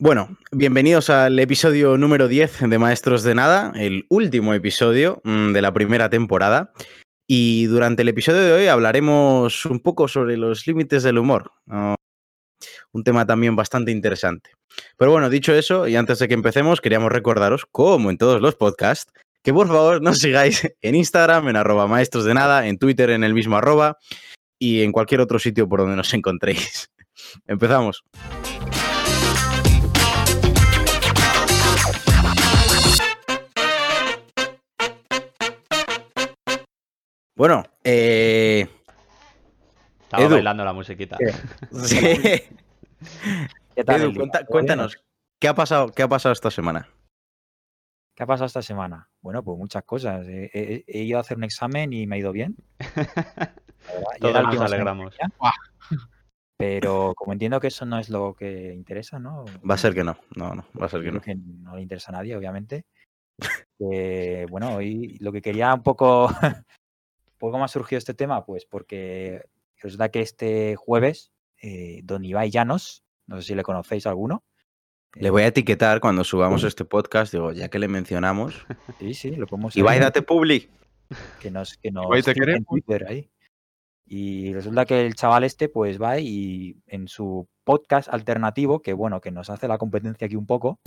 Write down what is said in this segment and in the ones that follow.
Bueno, bienvenidos al episodio número 10 de Maestros de Nada, el último episodio mm, de la primera temporada. Y durante el episodio de hoy hablaremos un poco sobre los límites del humor. Un tema también bastante interesante. Pero bueno, dicho eso, y antes de que empecemos, queríamos recordaros, como en todos los podcasts, que por favor nos sigáis en Instagram, en arroba maestros de nada, en Twitter, en el mismo arroba, y en cualquier otro sitio por donde nos encontréis. Empezamos. Bueno, eh, Estaba Edu. bailando la musiquita. sí. ¿Qué tal? Cuéntanos, ¿qué ha, pasado, ¿qué ha pasado esta semana? ¿Qué ha pasado esta semana? Bueno, pues muchas cosas. He, he- he ido a hacer un examen y me ha ido bien. Todos nos alegramos. Pero como entiendo que eso no es lo que interesa, ¿no? Va a ser que no, no, no, va a ser que no. que no le interesa a nadie, obviamente. Eh, bueno, hoy lo que quería un poco, un poco más surgido este tema, pues porque resulta que este jueves, eh, don Ibai Llanos, no sé si le conocéis alguno. Le voy a etiquetar cuando subamos este podcast, digo, ya que le mencionamos. Sí, sí, lo podemos Ibai, date publi. que nos, que nos Ibai, te en. Twitter ahí. Y resulta que el chaval este, pues va y en su podcast alternativo, que bueno, que nos hace la competencia aquí un poco,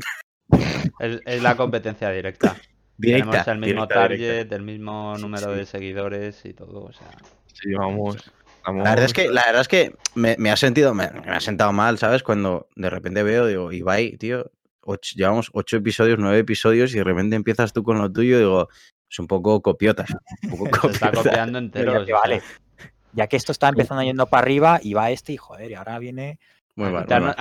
Es, es la competencia directa. Directa. Tenemos el mismo directa, target, directa. el mismo número sí. de seguidores y todo. O sea, Sí, vamos. vamos. La verdad es que, la verdad es que me, me ha sentido, me, me ha sentado mal, ¿sabes? Cuando de repente veo, digo, Ibai, tío, ocho- llevamos ocho episodios, nueve episodios, y de repente empiezas tú con lo tuyo, digo, es un poco copiota. Un poco se está copiando entero. ya que vale. Ya que esto está empezando yendo para arriba y va este y joder, y ahora viene. Muy a, mal, quitarnos,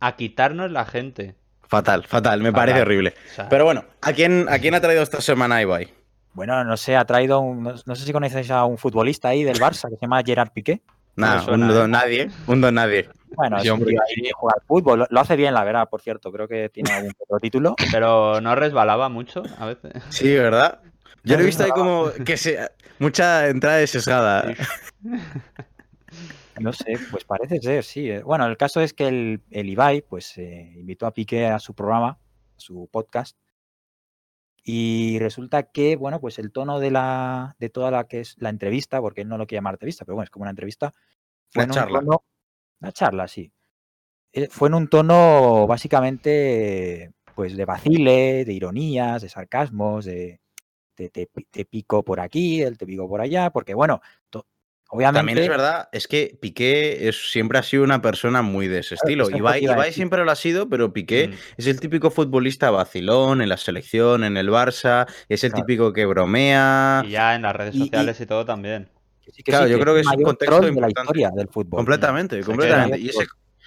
a quitarnos la gente. Fatal, fatal, me parece horrible. O sea, Pero bueno, ¿a quién, ¿a quién ha traído esta semana Ibai? Bueno, no sé, ha traído un, no, no sé si conocéis a un futbolista ahí del Barça que se llama Gerard Piqué. Nada, un don nadie, un don nadie. Bueno, Sí, hombre, ahí al fútbol. Lo, lo hace bien, la verdad, por cierto. Creo que tiene algún otro título. pero no resbalaba mucho a veces. Sí, ¿verdad? Yo No, lo he visto ahí como que se, mucha entrada de sesgada. No sé, pues parece ser, sí. eh. Bueno, el caso es que el, el Ibai, pues, eh, invitó a Piqué a su programa, a su podcast. Y resulta que, bueno, pues el tono de la de toda la que es la entrevista, porque él no lo quiere llamar entrevista, pero bueno, es como una entrevista. Una Fue en un charla. tono- una charla, sí. Eh, Fue en un tono básicamente, pues, de vacile, de ironías, de sarcasmos, de te, te te pico por aquí, el te pico por allá, porque bueno, to- obviamente. También es verdad, es que Piqué es, siempre ha sido una persona muy de ese estilo. Ibai, Ibai siempre lo ha sido, pero Piqué Mm. es el típico futbolista vacilón en la selección, en el Barça, es el Claro. típico que bromea. Y ya en las redes Y- y- sociales y, todo también. Que sí, que Claro, sí, yo que creo que es un contexto de la importante. historia del fútbol. Completamente, completamente. Y ese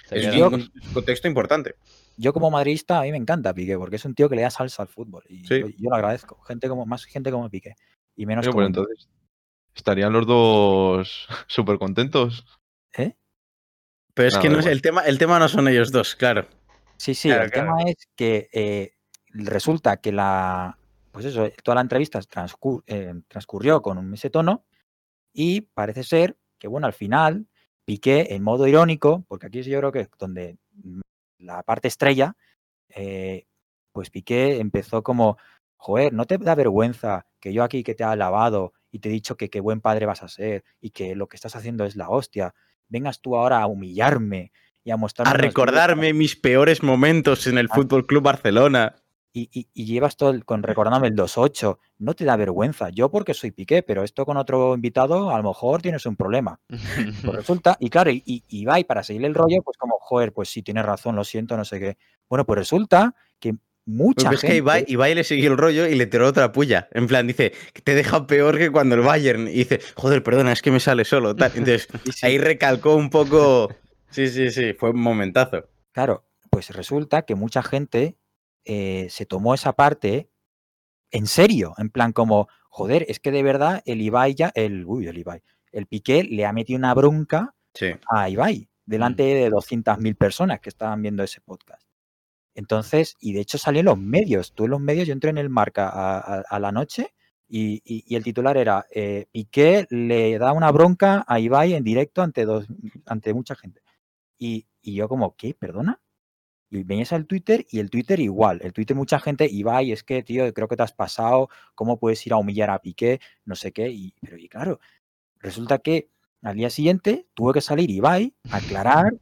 Se es un con- contexto importante. Yo como madridista a mí me encanta Piqué porque es un tío que le da salsa al fútbol y Sí. yo, yo lo agradezco. Gente como más gente como Piqué y menos como pues entonces estarían los dos súper contentos. ¿Eh? Pero es Nada, que no es- el, tema, el tema no son ellos dos, claro. Sí, sí, Claro, el claro. tema es que eh, resulta que la pues eso, toda la entrevista transcur- eh, transcurrió con ese tono y parece ser que bueno, al final Piqué en modo irónico, porque aquí yo creo que es donde la parte estrella, eh, pues Piqué empezó como, joder, ¿no te da vergüenza que yo aquí que te he alabado y te he dicho que qué buen padre vas a ser y que lo que estás haciendo es la hostia? Vengas tú ahora a humillarme y a mostrarme A recordarme mis peores momentos en el Ah. Fútbol Club Barcelona. y, y- y llevas todo el- con recordándome el 2-8, no te da vergüenza. Yo porque soy Piqué, pero esto con otro invitado a lo mejor tienes un problema. Pues resulta, y claro, y, y, va y para seguirle el rollo, pues como, joder, pues sí, tienes razón, lo siento, no sé qué. Bueno, pues resulta que mucha Pero es gente... que Ibai, Ibai le siguió el rollo y le tiró otra puya. En plan, dice, que te deja peor que cuando el Bayern. Y dice, joder, perdona, es que me sale solo. tal. Entonces, Sí, sí, ahí recalcó un poco. Sí, sí, sí, fue un momentazo. Claro, pues resulta que mucha gente eh, se tomó esa parte en serio, en plan como, joder, es que de verdad el Ibai ya, el, uy, el Ibai, el Piqué le ha metido una bronca Sí. a Ibai delante de 200.000 personas que estaban viendo ese podcast. Entonces, y de hecho salió en los medios. Tú en los medios, yo entré en el marca a, la noche y, el titular era eh, Piqué le da una bronca a Ibai en directo ante, dos, ante mucha gente. Y, y yo como, ¿qué? ¿Perdona? Y venías al Twitter y el Twitter igual. El Twitter mucha gente, Ibai, es que, tío, creo que te has pasado, ¿cómo puedes ir a humillar a Piqué? No sé qué. Y, pero y claro, resulta que al día siguiente tuvo que salir Ibai a aclarar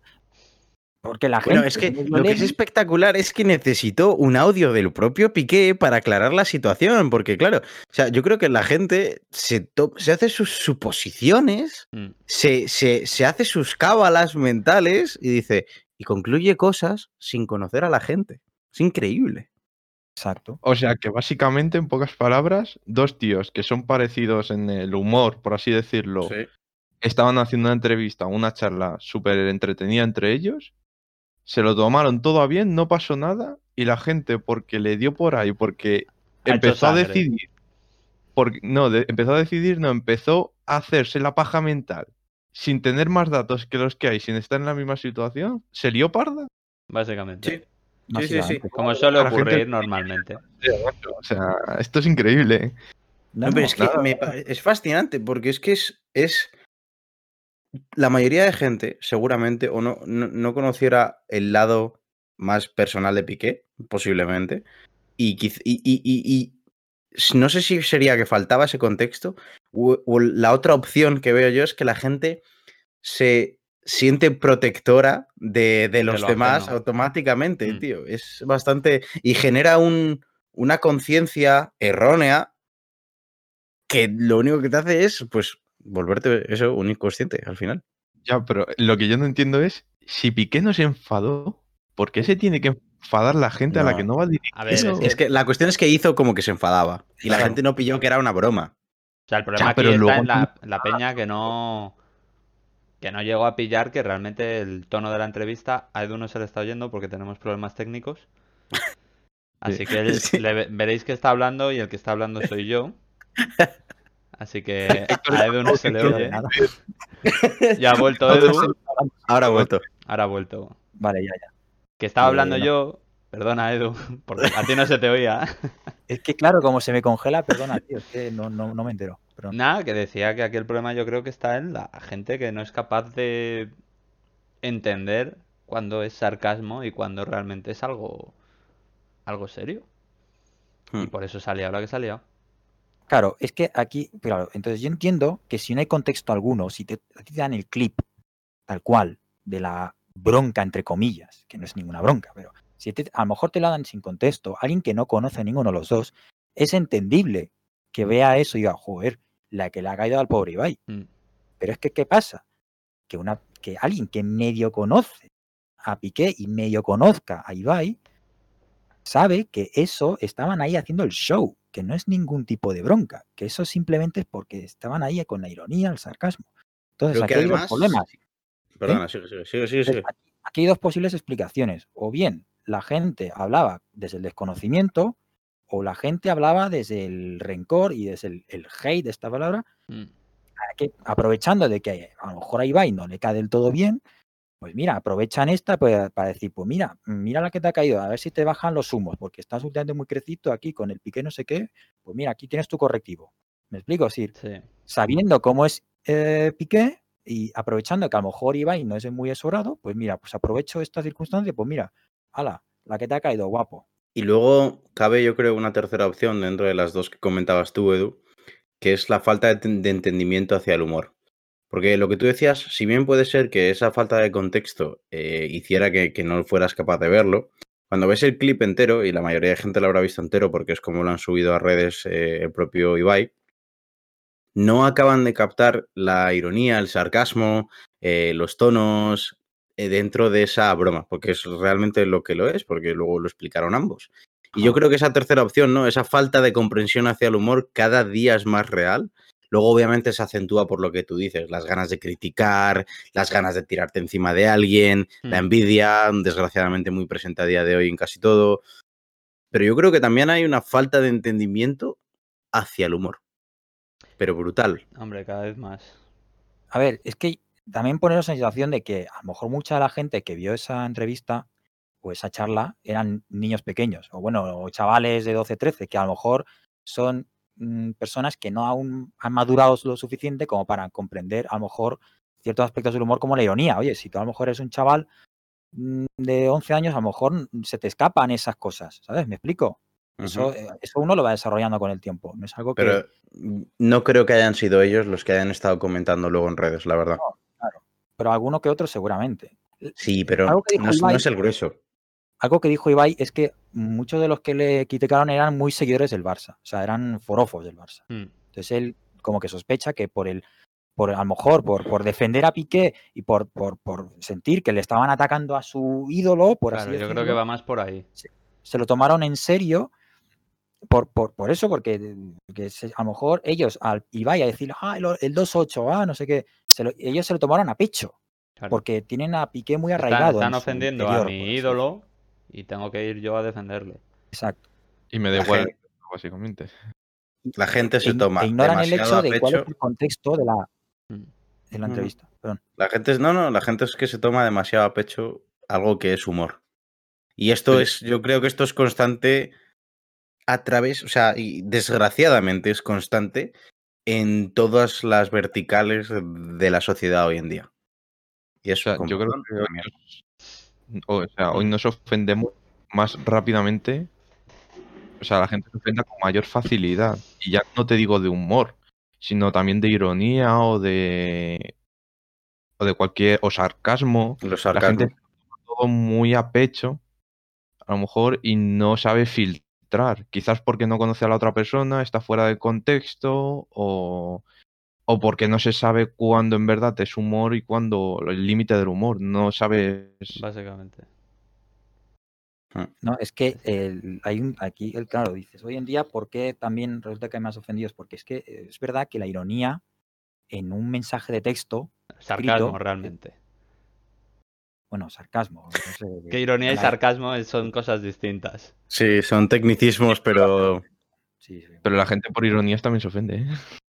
porque la gente... Bueno, es que lo que es espectacular es que necesitó un audio del propio Piqué para aclarar la situación, porque claro, o sea, yo creo que la gente se, se hace sus suposiciones, Mm. se, se- se hace sus cábalas mentales y dice, y concluye cosas sin conocer a la gente. Es increíble. Exacto. O sea que básicamente, en pocas palabras, dos tíos que son parecidos en el humor, por así decirlo, estaban haciendo una entrevista, una charla súper entretenida entre ellos, se lo tomaron todo a bien, no pasó nada, y la gente, porque le dio por ahí, porque Ha empezó a decidir, porque, no, de- empezó a decidir, no, empezó a hacerse la paja mental, sin tener más datos que los que hay, sin estar en la misma situación, se lió parda. Básicamente. Sí. sí, sí. básicamente. Como suele la gente- ocurrir normalmente. O sea, esto es increíble. No, No, pero es que nada. me pa- es fascinante porque es que es, es la mayoría de gente seguramente o no, no, no conociera el lado más personal de Piqué, posiblemente, y, y, y- y- no sé si sería que faltaba ese contexto o, o la otra opción que veo yo es que la gente se siente protectora de, de los lo demás ajeno. automáticamente, Mm. tío. Es bastante... y genera un, una conciencia errónea que lo único que te hace es, pues, volverte eso, un inconsciente al final. Ya, pero lo que yo no entiendo es, si Piqué no se enfadó, ¿por qué se tiene que enfadar la gente a la que no va dirigido? A ver, Es, que la cuestión es que hizo como que se enfadaba y la gente no pilló que era una broma. O sea, el problema pero aquí está luego en la, la peña que no que no llegó a pillar que realmente el tono de la entrevista a Edu no se le está oyendo porque tenemos problemas técnicos. Así que él- Sí. le ve- veréis que está hablando y el que está hablando soy yo. Así que a Edu no se le oye. nada. Ya ha vuelto Edu. Ahora ha vuelto. Ahora ha vuelto. Vale, ya, ya. Que estaba Eh, hablando no. yo. Perdona, Edu, porque a ti no se te oía. Es que claro, como se me congela, perdona, tío, es que no, no, no me entero. Pero Nada, que decía que aquí el problema yo creo que está en la gente que no es capaz de entender cuando es sarcasmo y cuando realmente es algo, algo serio. Y Hmm. por eso salía ahora que salía. Claro, es que aquí, claro, entonces yo entiendo que si no hay contexto alguno, si te, dan el clip tal cual de la bronca, entre comillas, que no es ninguna bronca, pero si te- a lo mejor te la dan sin contexto, alguien que no conoce a ninguno de los dos, es entendible que vea eso y diga, joder, la que le ha caído al pobre Ibai. Mm. Pero es que, ¿qué pasa? Que, una, que alguien que medio conoce a Piqué y medio conozca a Ibai, sabe que eso estaban ahí haciendo el show, que no es ningún tipo de bronca, que eso simplemente es porque estaban ahí con la ironía, el sarcasmo. Entonces, aquí hay problemas. Perdona, sigue, sigue, sigue, sigue, Entonces, sigue. aquí, aquí hay dos posibles explicaciones. O bien la gente hablaba desde el desconocimiento, o la gente hablaba desde el rencor y desde el, el hate de esta palabra, Mm. que, aprovechando de que a lo mejor a Ibai no le cae del todo bien, pues mira, aprovechan esta pues, para decir, pues mira, mira la que te ha caído, a ver si te bajan los humos, porque estás últimamente muy crecito aquí con el piqué no sé qué, pues mira, aquí tienes tu correctivo. ¿Me explico? Es decir, Sí. sabiendo cómo es eh, Piqué y aprovechando que a lo mejor Ibai no es muy exorado, pues mira, pues aprovecho esta circunstancia, pues mira, ala, la que te ha caído, guapo. Y luego cabe, yo creo, una tercera opción dentro de las dos que comentabas tú, Edu, que es la falta de entendimiento hacia el humor. Porque lo que tú decías, si bien puede ser que esa falta de contexto eh, hiciera que, que no fueras capaz de verlo, cuando ves el clip entero, y la mayoría de gente lo habrá visto entero porque es como lo han subido a redes eh, el propio Ibai, no acaban de captar la ironía, el sarcasmo, eh, los tonos dentro de esa broma, porque es realmente lo que lo es, porque luego lo explicaron ambos. Y yo creo que esa tercera opción, ¿no? Esa falta de comprensión hacia el humor cada día es más real. Luego, obviamente, se acentúa por lo que tú dices, las ganas de criticar, las ganas de tirarte encima de alguien, la Mm. envidia, desgraciadamente muy presente a día de hoy en casi todo. Pero yo creo que también hay una falta de entendimiento hacia el humor. Pero brutal. Hombre, cada vez más. A ver, es que también poneros en situación de que a lo mejor mucha de la gente que vio esa entrevista o esa charla eran niños pequeños, o bueno, o chavales de 12, 13, que a lo mejor son mm, personas que no aún han madurado lo suficiente como para comprender a lo mejor ciertos aspectos del humor como la ironía. Oye, si tú a lo mejor eres un chaval mm, de 11 años, a lo mejor se te escapan esas cosas, ¿sabes? ¿Me explico? Eso, eh, eso uno lo va desarrollando con el tiempo. No es algo que. Pero mm, no creo que hayan sido ellos los que hayan estado comentando luego en redes, la verdad. claro. Pero alguno que otro seguramente. Sí, pero no es, no es el grueso. Algo que dijo Ibai es que muchos de los que le criticaron eran muy seguidores del Barça. O sea, eran forofos del Barça. Mm. Entonces él como que sospecha que por el, por a lo mejor por, por defender a Piqué y por, por, por sentir que le estaban atacando a su ídolo, por Claro, así yo decirlo, creo que va más por ahí. se lo tomaron en serio por, por, por eso, porque, porque se- a lo mejor ellos al Ibai a decir, ah, el, el 2-8, ah, no sé qué, se lo- ellos se lo tomaron a pecho, Claro. porque tienen a Piqué muy Están- arraigado. están su ofendiendo interior, a mi ídolo y tengo que ir yo a defenderle. Exacto. Y me da igual, gente- básicamente. La gente se toma e ignoran el hecho de cuál es el contexto de la, Mm. de la entrevista. Perdón. La gente es, no, no, la gente es que se toma demasiado a pecho algo que es humor. Y esto es, yo creo que esto es constante a través, o sea, y desgraciadamente es constante en todas las verticales de la sociedad hoy en día. Y O eso sea, yo creo que o sea, hoy nos ofendemos más rápidamente. O sea, la gente se ofenda con mayor facilidad. Y ya no te digo de humor, sino también de ironía o de. o de cualquier. o sarcasmo. los La sarcasmos. gente toma todo muy a pecho, a lo mejor, y no sabe filtrar. Quizás porque no conoce a la otra persona, está fuera de contexto, o, o porque no se sabe cuándo en verdad es humor y cuándo el límite del humor. No sabes. Básicamente. No, es que el- hay un, aquí, el, claro, dices, hoy en día, ¿por qué también resulta que hay más ofendidos? Porque es que eh, es verdad que la ironía en un mensaje de texto, Sarcasmo, Escrito. realmente. bueno, sarcasmo. no sé, Que ironía y sarcasmo son cosas distintas. Sí, son tecnicismos, pero sí, sí. Pero la gente por ironías también se ofende. ¿eh?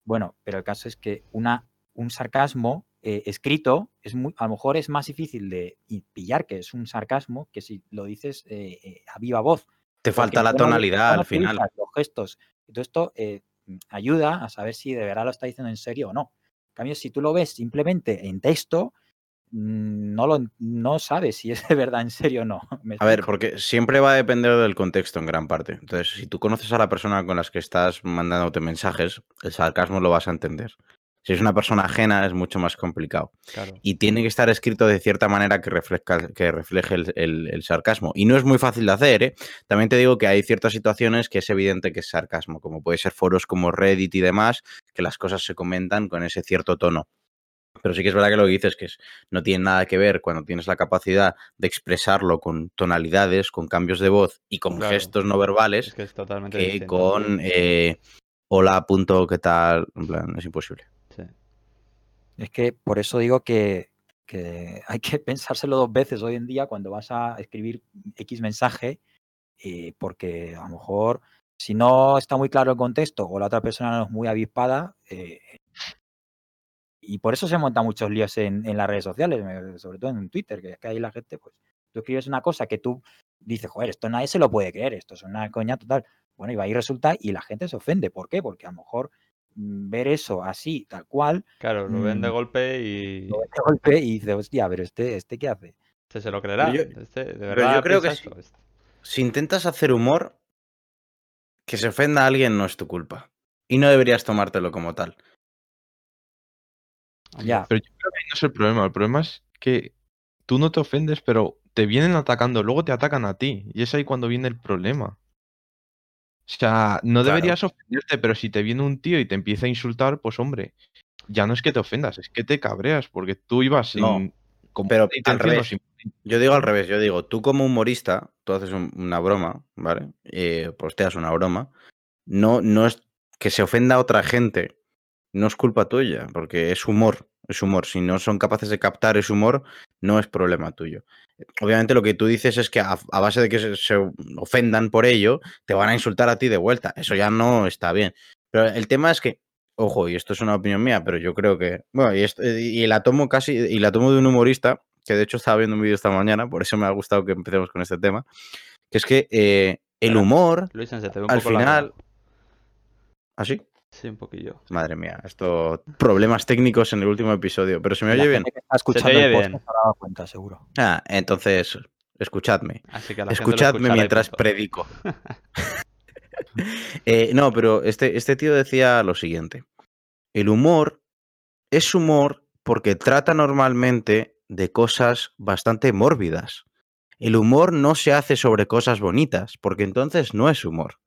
Bueno, pero el caso es que una, un sarcasmo eh, escrito es muy, a lo mejor es más difícil de pillar que es un sarcasmo que si lo dices eh, eh, a viva voz. te falta la tonalidad al final. utilizas Los gestos. Todo esto eh, ayuda a saber si de verdad lo está diciendo en serio o no. En cambio, si tú lo ves simplemente en texto, no, lo, no sabes si es de verdad en serio o no. ¿Me A ver, porque siempre va a depender del contexto en gran parte. Entonces, si tú conoces a la persona con las que estás mandándote mensajes, el sarcasmo lo vas a entender. Si es una persona ajena, es mucho más complicado. Claro. Y tiene que estar escrito de cierta manera que, refleja, que refleje el, el- el sarcasmo. Y no es muy fácil de hacer, ¿eh? También te digo que hay ciertas situaciones que es evidente que es sarcasmo, como puede ser foros como Reddit y demás, que las cosas se comentan con ese cierto tono. Pero sí que es verdad que lo que dices que es, no tiene nada que ver cuando tienes la capacidad de expresarlo con tonalidades, con cambios de voz y con Claro. gestos no verbales Es que es totalmente que distinto. con eh, hola, punto, ¿qué tal? En plan, es imposible. Sí. Es que por eso digo que, que hay que pensárselo dos veces hoy en día cuando vas a escribir X mensaje, eh, porque a lo mejor si no está muy claro el contexto o la otra persona no es muy avispada, eh, y por eso se montan muchos líos en, en las redes sociales, sobre todo en Twitter, que es que ahí la gente, pues, tú escribes una cosa que tú dices, joder, esto nadie se lo puede creer, esto es una coña total. Bueno, y va y resulta y la gente se ofende. ¿Por qué? Porque a lo mejor mm, ver eso así, tal cual, Claro, lo ven de Mm. golpe y lo ves de golpe y dices, hostia, pero este, este qué hace. este se lo creerá. yo- Este, de pero yo creo que sí. eso. Si intentas hacer humor, que se ofenda a alguien no es tu culpa. Y no deberías tomártelo como tal. Ya. Pero yo creo que ahí no es el problema. El problema es que tú no te ofendes, pero te vienen atacando, luego te atacan a ti. Y es ahí cuando viene el problema. O sea, no Claro. deberías ofenderte, pero si te viene un tío y te empieza a insultar, pues hombre, ya no es que te ofendas, es que te cabreas, porque tú ibas sin. No, pero al revés. sin- Yo digo al revés, yo digo, tú como humorista, tú haces un- una broma, ¿vale? Eh, posteas una broma. No, no es que se ofenda a otra gente, no es culpa tuya, porque es humor, es humor. Si no son capaces de captar ese humor, no es problema tuyo. Obviamente lo que tú dices es que a, a base de que se, se ofendan por ello, te van a insultar a ti de vuelta. Eso ya no está bien. Pero el tema es que, ojo, y esto es una opinión mía, pero yo creo que, bueno, y, esto- y la tomo casi, y la tomo de un humorista, que de hecho estaba viendo un vídeo esta mañana, por eso me ha gustado que empecemos con este tema, que es que eh, el humor, Luis, al final... ¿Así? Sí, un poquillo. Madre mía, esto. Problemas técnicos en el último episodio, pero se me La oye bien. escuchando oye el bien. podcast se ha dado cuenta, seguro. Ah, entonces, escuchadme. Así que Escuchadme mientras predico. Eh, no, pero este, este tío decía lo siguiente. El humor es humor porque trata normalmente de cosas bastante mórbidas. El humor no se hace sobre cosas bonitas, porque entonces no es humor.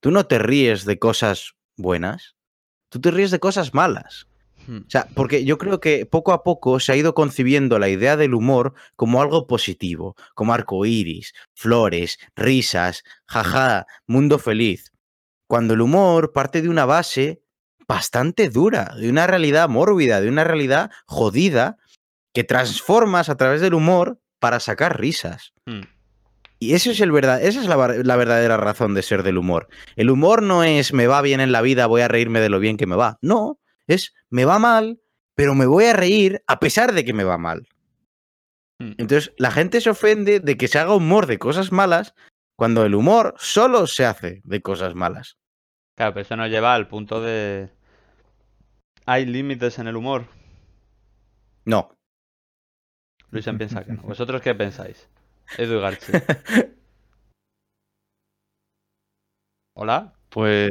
Tú no te ríes de cosas buenas, tú te ríes de cosas malas. Hmm. O sea, porque yo creo que poco a poco se ha ido concibiendo la idea del humor como algo positivo, como arcoíris, flores, risas, jaja, mundo feliz. Cuando el humor parte de una base bastante dura, de una realidad mórbida, de una realidad jodida, que transformas a través del humor para sacar risas. Hmm. Y eso es el verdad, esa es la, la verdadera razón de ser del humor. El humor no es me va bien en la vida, voy a reírme de lo bien que me va. No, es me va mal, pero me voy a reír a pesar de que me va mal. Hmm. Entonces, la gente se ofende de que se haga humor de cosas malas cuando el humor solo se hace de cosas malas. Claro, pero eso nos lleva al punto de. ¿Hay límites en el humor? No. Luisen piensa que no. ¿Vosotros qué pensáis? Edu y Garchi. ¿Hola? Pues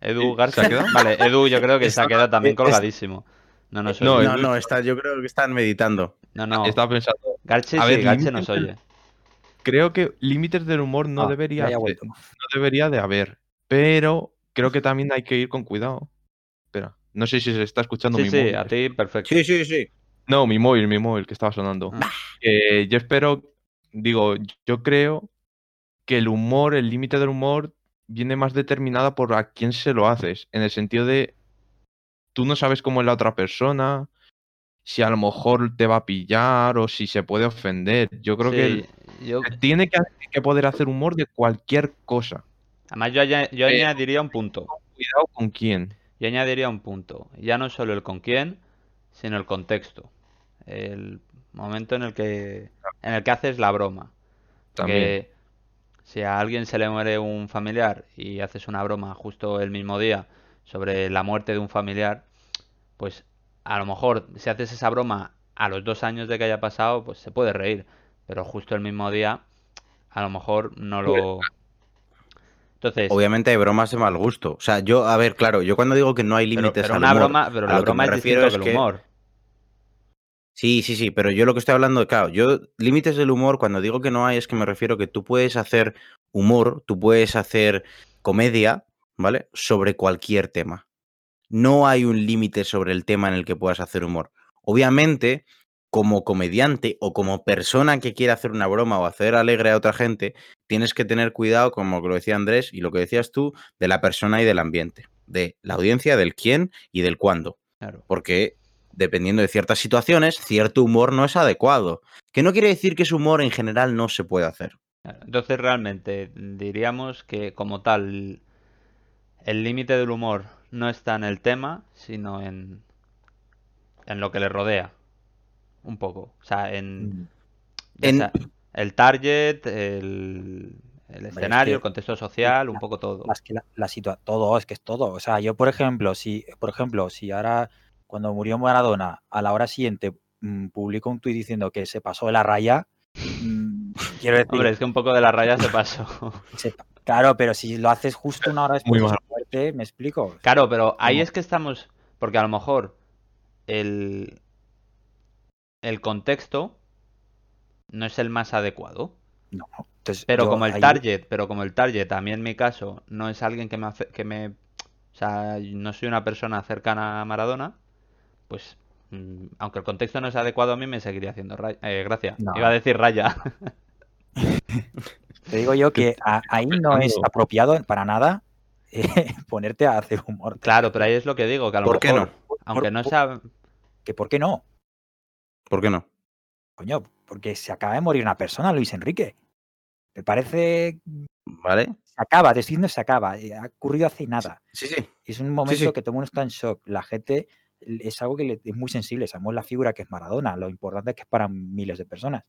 Edu Sí, Garchi. ¿se ha quedado? Vale, Edu yo creo que se ha quedado también colgadísimo. No nos No, oye. No, Edu- no, está, yo creo que están meditando. No, no. estaba pensando, Garchi A sí, ver, límites nos oye. creo que límites del humor no Ah, debería de- no debería de haber, pero creo que también hay que ir con cuidado. Espera, no sé si se está escuchando Sí, mi sí, móvil. a ti perfecto. Sí, sí, sí. No, mi móvil, mi móvil que estaba sonando. Ah. Eh, yo espero, digo, yo creo que el humor, el límite del humor, viene más determinada por a quién se lo haces. En el sentido de, tú no sabes cómo es la otra persona, si a lo mejor te va a pillar o si se puede ofender. Yo creo que Sí, yo, tiene que, que poder hacer humor de cualquier cosa. además yo Eh, añadiría un punto. Cuidado con quién. Yo añadiría un punto. Ya no solo el con quién, sino el contexto. El momento en el que, en el que haces la broma. También. Porque si a alguien se le muere un familiar y haces una broma justo el mismo día sobre la muerte de un familiar, pues a lo mejor si haces esa broma a los dos años de que haya pasado, pues se puede reír. Pero justo el mismo día, a lo mejor no lo... Entonces, Obviamente hay bromas de mal gusto. O sea, yo, a ver, claro, yo cuando digo que no hay pero, límites pero al una humor, broma, pero a la lo que broma me es refiero distinto es que el que- humor. Sí, sí, sí, pero yo lo que estoy hablando, claro, yo límites del humor, cuando digo que no hay, es que me refiero que tú puedes hacer humor, tú puedes hacer comedia, ¿vale? Sobre cualquier tema. No hay un límite sobre el tema en el que puedas hacer humor. Obviamente, como comediante o como persona que quiere hacer una broma o hacer alegre a otra gente, tienes que tener cuidado, como lo decía Andrés y lo que decías tú, de la persona y del ambiente, de la audiencia, del quién y del cuándo Claro. porque dependiendo de ciertas situaciones, cierto humor no es adecuado. Que no quiere decir que ese humor en general no se puede hacer. Entonces realmente diríamos que como tal el límite del humor no está en el tema, sino en, en lo que le rodea. Un poco. O sea, en, Mm, En- sea el target, el, el escenario, que- el contexto social, un poco todo. Más que la, la situa- todo, es que es todo. O sea, yo, por ejemplo, si, por ejemplo, si ahora, cuando murió Maradona, a la hora siguiente mm, publico un tuit diciendo que se pasó de la raya, mm, quiero decir, Hombre, es que un poco de la raya se pasó. se- claro, pero si lo haces justo una hora después Muy de muerte, me explico. Claro, pero ahí ¿Cómo? es que estamos, porque a lo mejor el, el contexto no es el más adecuado. No, entonces, Pero yo como el ahí- target, pero como el target, a mí en mi caso, no es alguien que me hace, que me, o sea, no soy una persona cercana a Maradona, pues, mm, aunque el contexto no es adecuado a mí, me seguiría haciendo eh, gracia. No. Iba a decir raya. Te digo yo que a- ahí no es apropiado para nada eh, ponerte a hacer humor. Claro, pero ahí es lo que digo, que a lo ¿Por qué mejor, no? aunque Por- no por- sea, Que ¿Por qué no? ¿Por qué no? Coño, porque se acaba de morir una persona, Luis Enrique. Me parece. ¿Vale? Se acaba, te estoy diciendo se acaba. eh, Ha ocurrido hace nada. Sí, sí. Es un momento sí. que todo el mundo está en shock. La gente es algo que le- es muy sensible. Sabemos la figura que es Maradona. Lo importante es que es para miles de personas.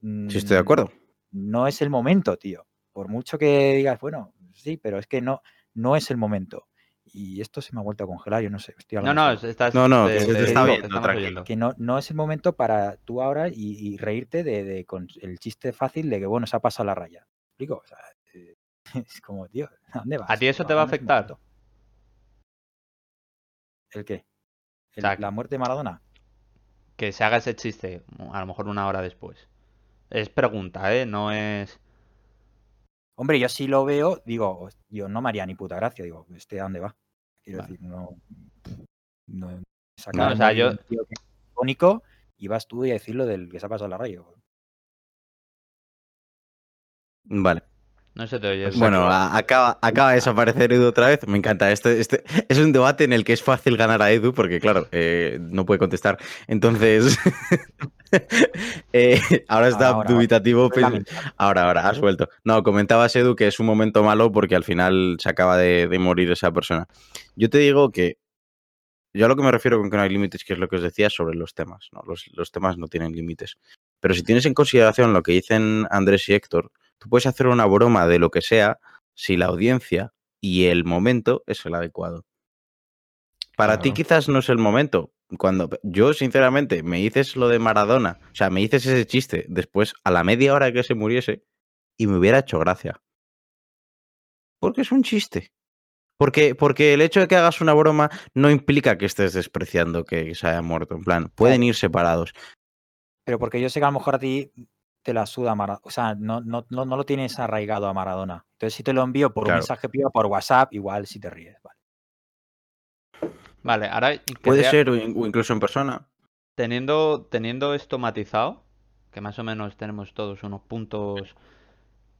Sí, estoy de Mm, acuerdo. No es el momento, tío. Por mucho que digas, bueno, sí, pero es que no, no es el momento. y esto se me ha vuelto a congelar, yo no sé. Estoy No, hablando no, estás, No, no, te- que te- te está viendo, tranquilo. que no, no es el momento para tú ahora y, y reírte de, de- con el chiste fácil de que, bueno, se ha pasado la raya. ¿Me explico? O sea, eh, es como, tío, ¿a dónde vas? ¿A ti eso te va a afectar? ¿El qué? El- sea, ¿La muerte de Maradona? Que se haga ese chiste, a lo mejor una hora después. Es pregunta, ¿eh? No es... Hombre, yo sí lo veo, digo, yo no me haría ni puta gracia, digo, ¿este a dónde va? Quiero Vale. decir, no. no sacar No, o sea, yo- de un tío que es icónico y vas tú y a decirlo del que se ha pasado la raya. Vale. No se te oye. Bueno, a- acaba, acaba de desaparecer Edu otra vez. Me encanta. Este, este es un debate en el que es fácil ganar a Edu porque, claro, eh, no puede contestar. Entonces, eh, ahora está Ahora, ahora, dubitativo. Pues, lamentable. Ahora, ahora, has vuelto. No, comentabas, Edu, que es un momento malo porque al final se acaba de, de morir esa persona. Yo te digo que yo a lo que me refiero con que no hay límites, que es lo que os decía sobre los temas. ¿no? Los, los temas no tienen límites. Pero si tienes en consideración lo que dicen Andrés y Héctor, tú puedes hacer una broma de lo que sea si la audiencia y el momento es el adecuado. Para ti quizás no es el momento. Cuando yo, sinceramente, me dices lo de Maradona, o sea, me dices ese chiste después, a la media hora que se muriese, y me hubiera hecho gracia. Porque es un chiste. Porque, porque el hecho de que hagas una broma no implica que estés despreciando que se haya muerto. En plan, pueden ir separados. Pero porque yo sé que a lo mejor a ti te la suda Maradona. O sea, no, no, no, no lo tienes arraigado a Maradona. Entonces, si te lo envío por Claro. un mensaje privado por WhatsApp, igual si te ríes. Vale. Vale, ahora Puede sea- ser, o in- o incluso en persona. teniendo, teniendo esto matizado, que más o menos tenemos todos unos puntos,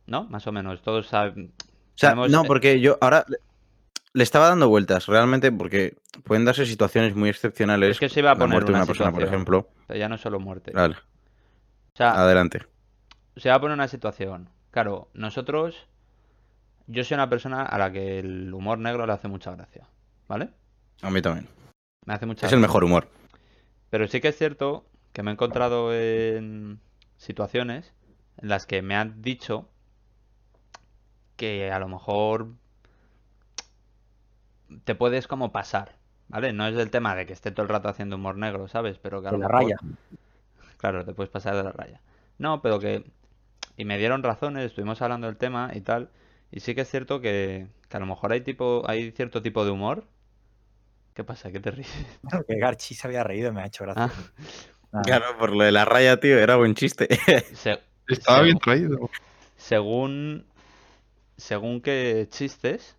¿no? Más o menos, todos saben... O sea, no, eh, porque yo ahora le- estaba dando vueltas, realmente, porque pueden darse situaciones muy excepcionales. Es que se iba a la poner muerte de una una persona, por ejemplo. Pero ya no solo muerte. Vale, O sea, adelante. se va a poner una situación. Claro, nosotros... Yo soy una persona a la que el humor negro le hace mucha gracia, ¿vale? A mí también. Me hace mucha Es el mejor humor. Pero sí que es cierto que me he encontrado en situaciones en las que me han dicho que a lo mejor te puedes como pasar, ¿vale? No es el tema de que esté todo el rato haciendo humor negro, ¿sabes? Pero que a De lo la mejor- raya. Claro, te puedes pasar de la raya. No, pero que... Y me dieron razones, estuvimos hablando del tema y tal. Y sí que es cierto que, que a lo mejor hay tipo, hay cierto tipo de humor. ¿Qué pasa? ¿Qué te ríes? Que Garchi se había reído y me ha hecho gracia. Ah, Nada. Claro, por lo de la raya, tío, era buen chiste. se- Estaba Según- bien traído. según según qué chistes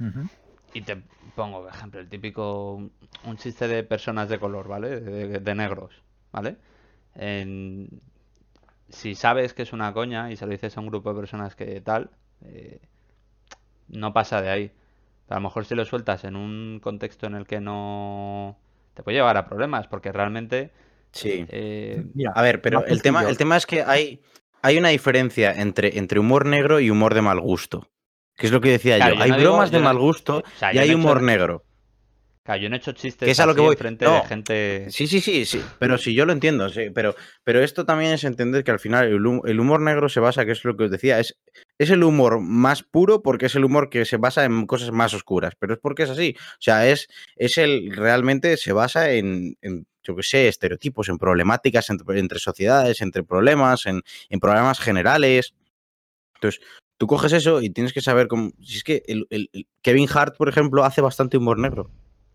Ujú. Y te pongo por ejemplo el típico un chiste de personas de color vale de, de negros vale En- si sabes que es una coña y se lo dices a un grupo de personas que tal eh, no pasa de ahí a lo mejor si lo sueltas en un contexto en el que no te puede llevar a problemas porque realmente Sí. eh, Mira, A ver, pero el tema, el tema es que hay, hay una diferencia entre, entre humor negro y humor de mal gusto. Que es lo que decía Claro, yo. yo Hay no digo- bromas de no- mal gusto o sea, y hay hecho- humor negro. claro, yo no he hecho chistes Que es a lo que voy. enfrente de No. gente Sí, sí, sí, sí. Pero sí, yo lo entiendo. sí, pero, pero esto también es entender que al final el humor negro se basa, que es lo que os decía, es, es el humor más puro porque es el humor que se basa en cosas más oscuras. Pero es porque es así. O sea, es, es el realmente se basa en, en, yo qué sé, estereotipos, en problemáticas entre, entre sociedades, entre problemas, en, en problemas generales. Entonces, tú coges eso y tienes que saber cómo. Si es que el, el- el Kevin Hart, por ejemplo, hace bastante humor negro.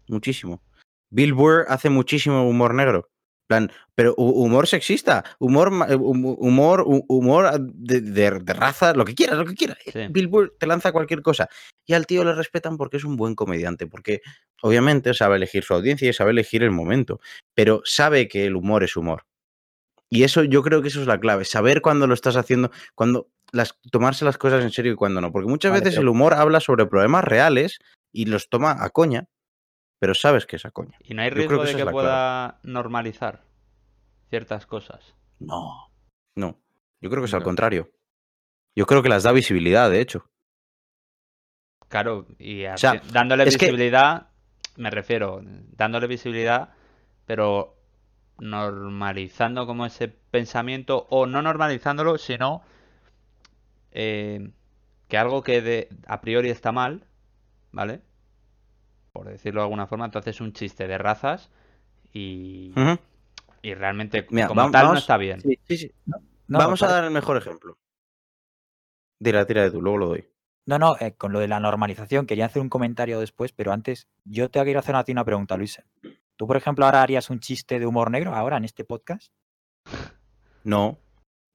Muchísimo. Bill Burr hace muchísimo humor negro. plan, pero hu- humor sexista, humor, eh, hum- humor, hu- humor de, de- de raza, lo que quieras, lo que quieras. Sí. Bill Burr te lanza cualquier cosa. Y al tío le respetan porque es un buen comediante, porque obviamente sabe elegir su audiencia y sabe elegir el momento, pero sabe que el humor es humor. Y eso yo creo que eso es la clave, saber cuándo lo estás haciendo, cuando las, tomarse las cosas en serio y cuándo no. Porque muchas Vale, veces pero- el humor habla sobre problemas reales y los toma a coña, pero sabes que es a coña. Y no hay riesgo que de que pueda normalizar ciertas cosas. No. No. Yo creo que es al contrario. Yo creo que las da visibilidad, de hecho. Claro, y O sea, dándole que- visibilidad, me refiero, dándole visibilidad, pero normalizando como ese pensamiento, o no normalizándolo, sino eh, que algo que de, a priori está mal, ¿vale? por decirlo de alguna forma, entonces un chiste de razas y, y realmente Mira, como tal no está bien. Sí, Sí, sí. no, no, Vamos a dar el mejor ejemplo. Tira, tira de tú, luego lo doy. No, no, eh, con lo de la normalización quería hacer un comentario después, pero antes yo te quiero hacer a ti una pregunta, Luis. ¿Tú, por ejemplo, ahora harías un chiste de humor negro ahora en este podcast? No,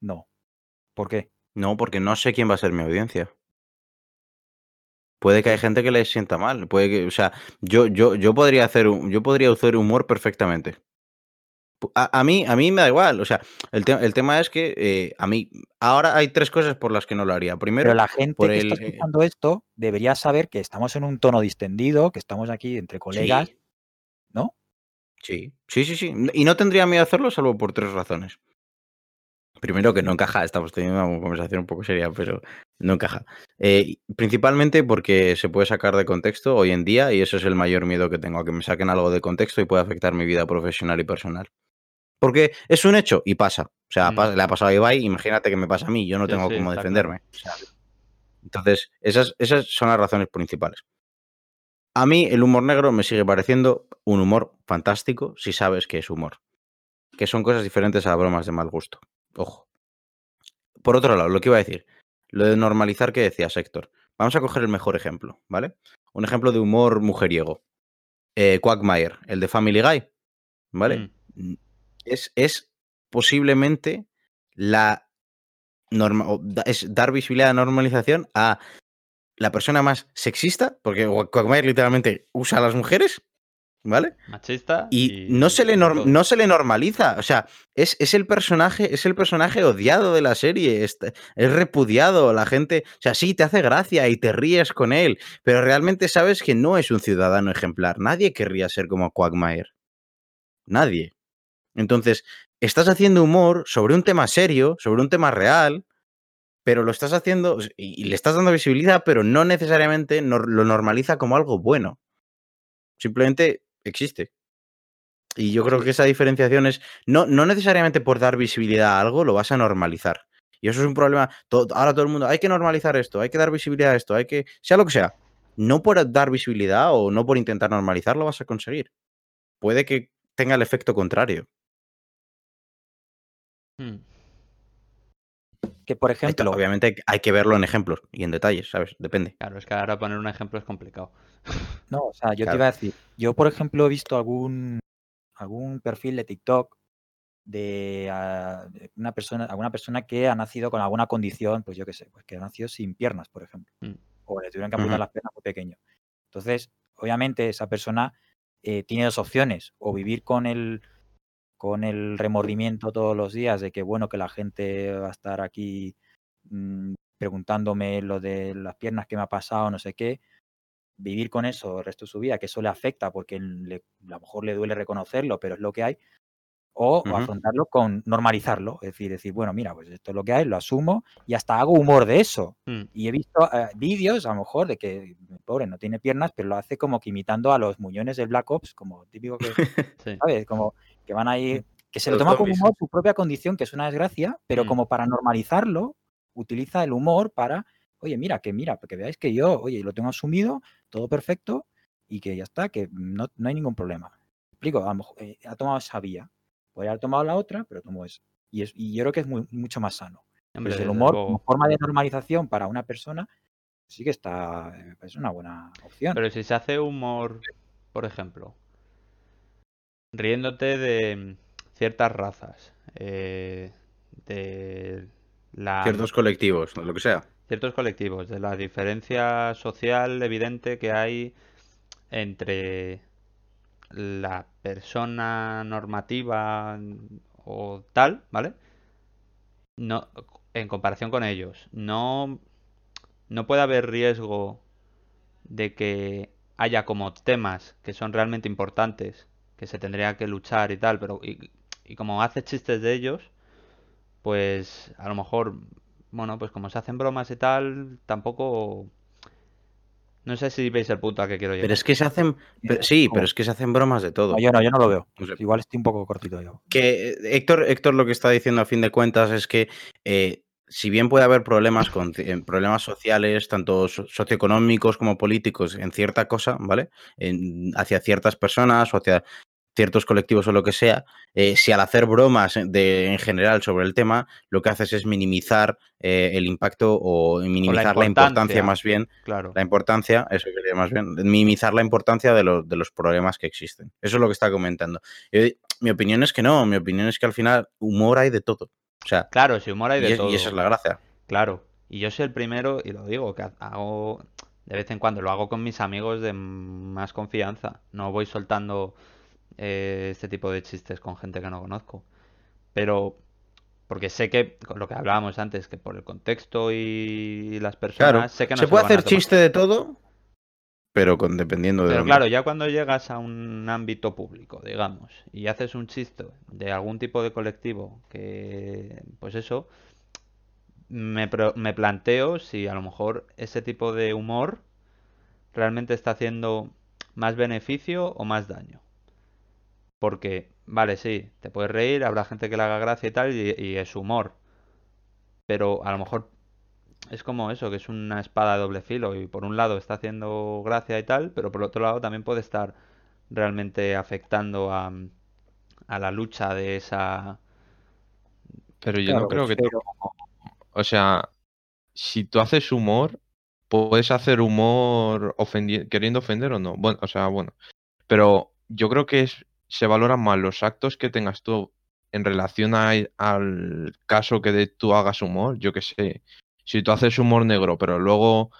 No. ¿Por qué? No, porque no sé quién va a ser mi audiencia. Puede que hay gente que le sienta mal. Puede que, o sea, yo, yo, yo podría hacer un, yo podría hacer humor perfectamente. A, a mí, a mí me da igual. O sea, el, te- el tema es que eh, a mí ahora hay tres cosas por las que no lo haría. Primero, Pero la gente por que el, está eh, escuchando esto debería saber que estamos en un tono distendido, que estamos aquí entre colegas, sí, ¿no? sí, sí, sí, sí. Y no tendría miedo a hacerlo salvo por tres razones. Primero que no encaja, estamos teniendo una conversación un poco seria, pero no encaja. Eh, principalmente porque se puede sacar de contexto hoy en día y eso es el mayor miedo que tengo, a que me saquen algo de contexto y pueda afectar mi vida profesional y personal. Porque es un hecho y pasa. O sea, Mm. le ha pasado a Ibai, imagínate que me pasa a mí, yo no Sí, tengo sí, cómo defenderme. O sea, entonces, esas, esas son las razones principales. A mí el humor negro me sigue pareciendo un humor fantástico si sabes que es humor. Que son cosas diferentes a bromas de mal gusto. Ojo. Por otro lado, lo que iba a decir, lo de normalizar que decías, Héctor. Vamos a coger el mejor ejemplo, ¿vale? Un ejemplo de humor mujeriego. Eh, Quagmire, el de Family Guy, ¿vale? Mm. Mm, Es, es posiblemente la norma, es dar visibilidad a normalización a la persona más sexista, porque Quagmire literalmente usa a las mujeres, ¿vale? Machista Y, no, se le no se le normaliza. O sea, es, es el personaje, es el personaje odiado de la serie. Es, es repudiado. La gente. O sea, sí, te hace gracia y te ríes con él. Pero realmente sabes que no es un ciudadano ejemplar. Nadie querría ser como Quagmire. Nadie. Entonces, estás haciendo humor sobre un tema serio, sobre un tema real, pero lo estás haciendo y, le estás dando visibilidad, pero no necesariamente lo normaliza como algo bueno. Simplemente existe. Y yo creo que esa diferenciación es no, no necesariamente por dar visibilidad a algo lo vas a normalizar. Y eso es un problema. to- ahora todo el mundo, hay que normalizar esto, hay que dar visibilidad a esto, hay que. sea lo que sea. No por dar visibilidad o no por intentar normalizar lo vas a conseguir. Puede que tenga el efecto contrario. Mm. Que, por ejemplo, obviamente hay que- hay que verlo en ejemplos y en detalles, ¿sabes? Depende. Claro, es que ahora poner un ejemplo es complicado. no, o sea, yo Claro. te iba a decir, yo, por ejemplo, he visto algún, algún perfil de TikTok de, ah, de una persona, alguna persona que ha nacido con alguna condición, pues yo qué sé, pues que ha nacido sin piernas, por ejemplo, Mm. o le tuvieron que amputar las piernas muy pequeño. Entonces, obviamente, esa persona eh, tiene dos opciones, o vivir con el, con el remordimiento todos los días de que, bueno, que la gente va a estar aquí mm, preguntándome lo de las piernas que me ha pasado, no sé qué, vivir con eso el resto de su vida, que eso le afecta porque le- a lo mejor le duele reconocerlo, pero es lo que hay, o, afrontarlo con normalizarlo, es decir, decir, bueno, mira, pues esto es lo que hay, lo asumo y hasta hago humor de eso. Mm. Y he visto eh, vídeos, a lo mejor, de que el pobre no tiene piernas, pero lo hace como que imitando a los muñones del Black Ops, como típico que, Sí. ¿sabes? Como que van ahí, que se lo Los toma como humor su propia condición, que es una desgracia, pero Mm. como para normalizarlo, utiliza el humor para, oye, mira, que mira, que veáis que yo, oye, lo tengo asumido, todo perfecto, y que ya está, que no, no hay ningún problema. ¿Me explico, a lo mejor, eh, ha tomado esa vía. Podría haber tomado la otra, pero tomó esa. Y, es, y yo creo que es muy, mucho más sano. Hombre, Pues el humor como forma de normalización para una persona sí que está, es una buena opción. Pero si se hace humor, por ejemplo, riéndote de ciertas razas, eh, de la, Ciertos colectivos, lo que sea. ciertos colectivos, de la diferencia social evidente que hay entre la persona normativa o tal, ¿vale? No, en comparación con ellos, no, no puede haber riesgo de que haya como temas que son realmente importantes, que se tendría que luchar y tal, pero y, y como hace chistes de ellos, pues a lo mejor, bueno, pues como se hacen bromas y tal, tampoco... No sé si veis el punto a que quiero llegar. Pero es que se hacen. pero- sí, ¿Cómo? pero es que se hacen bromas de todo. No, yo no, yo no lo veo. Igual estoy un poco cortito yo. que eh, Héctor, Héctor lo que está diciendo a fin de cuentas es que eh, si bien puede haber problemas con eh, problemas sociales, tanto socioeconómicos como políticos, en cierta cosa, ¿vale? hacia ciertas personas o hacia ciertos colectivos o lo que sea, eh, si al hacer bromas de, en general sobre el tema, lo que haces es minimizar eh, el impacto o minimizar la, importancia más bien, claro. la importancia, eso quería más bien, minimizar la importancia de, de, los problemas que existen. Eso es lo que está comentando. mi opinión es que no, mi opinión es que al final humor hay de todo. O sea, claro, si humor hay de todo. Y esa es la gracia. Claro, y yo soy el primero, y lo digo, que hago de vez en cuando, lo hago con mis amigos de más confianza. No voy soltando eh, este tipo de chistes con gente que no conozco. Pero porque sé que, con lo que hablábamos antes, que por el contexto y las personas, sé que no se, puede hacer chiste de todo, pero con, dependiendo de. Pero claro, ya cuando llegas a un ámbito público, digamos, y haces un chiste de algún tipo de colectivo que, pues eso, me, me planteo si a lo mejor ese tipo de humor realmente está haciendo más beneficio o más daño. Porque, vale, sí, te puedes reír, habrá gente que le haga gracia y tal, y, es humor. Pero a lo mejor es como eso, que es una espada de doble filo, y por un lado está haciendo gracia y tal, pero por otro lado también puede estar realmente afectando a, a la lucha de esa... Pero yo no creo que... O sea, si tú haces humor, puedes hacer humor queriendo ofender o no. Bueno, o sea, bueno. Pero yo creo que es se valoran más los actos que tengas tú en relación al caso que de, tú hagas humor. Yo que sé, si tú haces humor negro, pero luego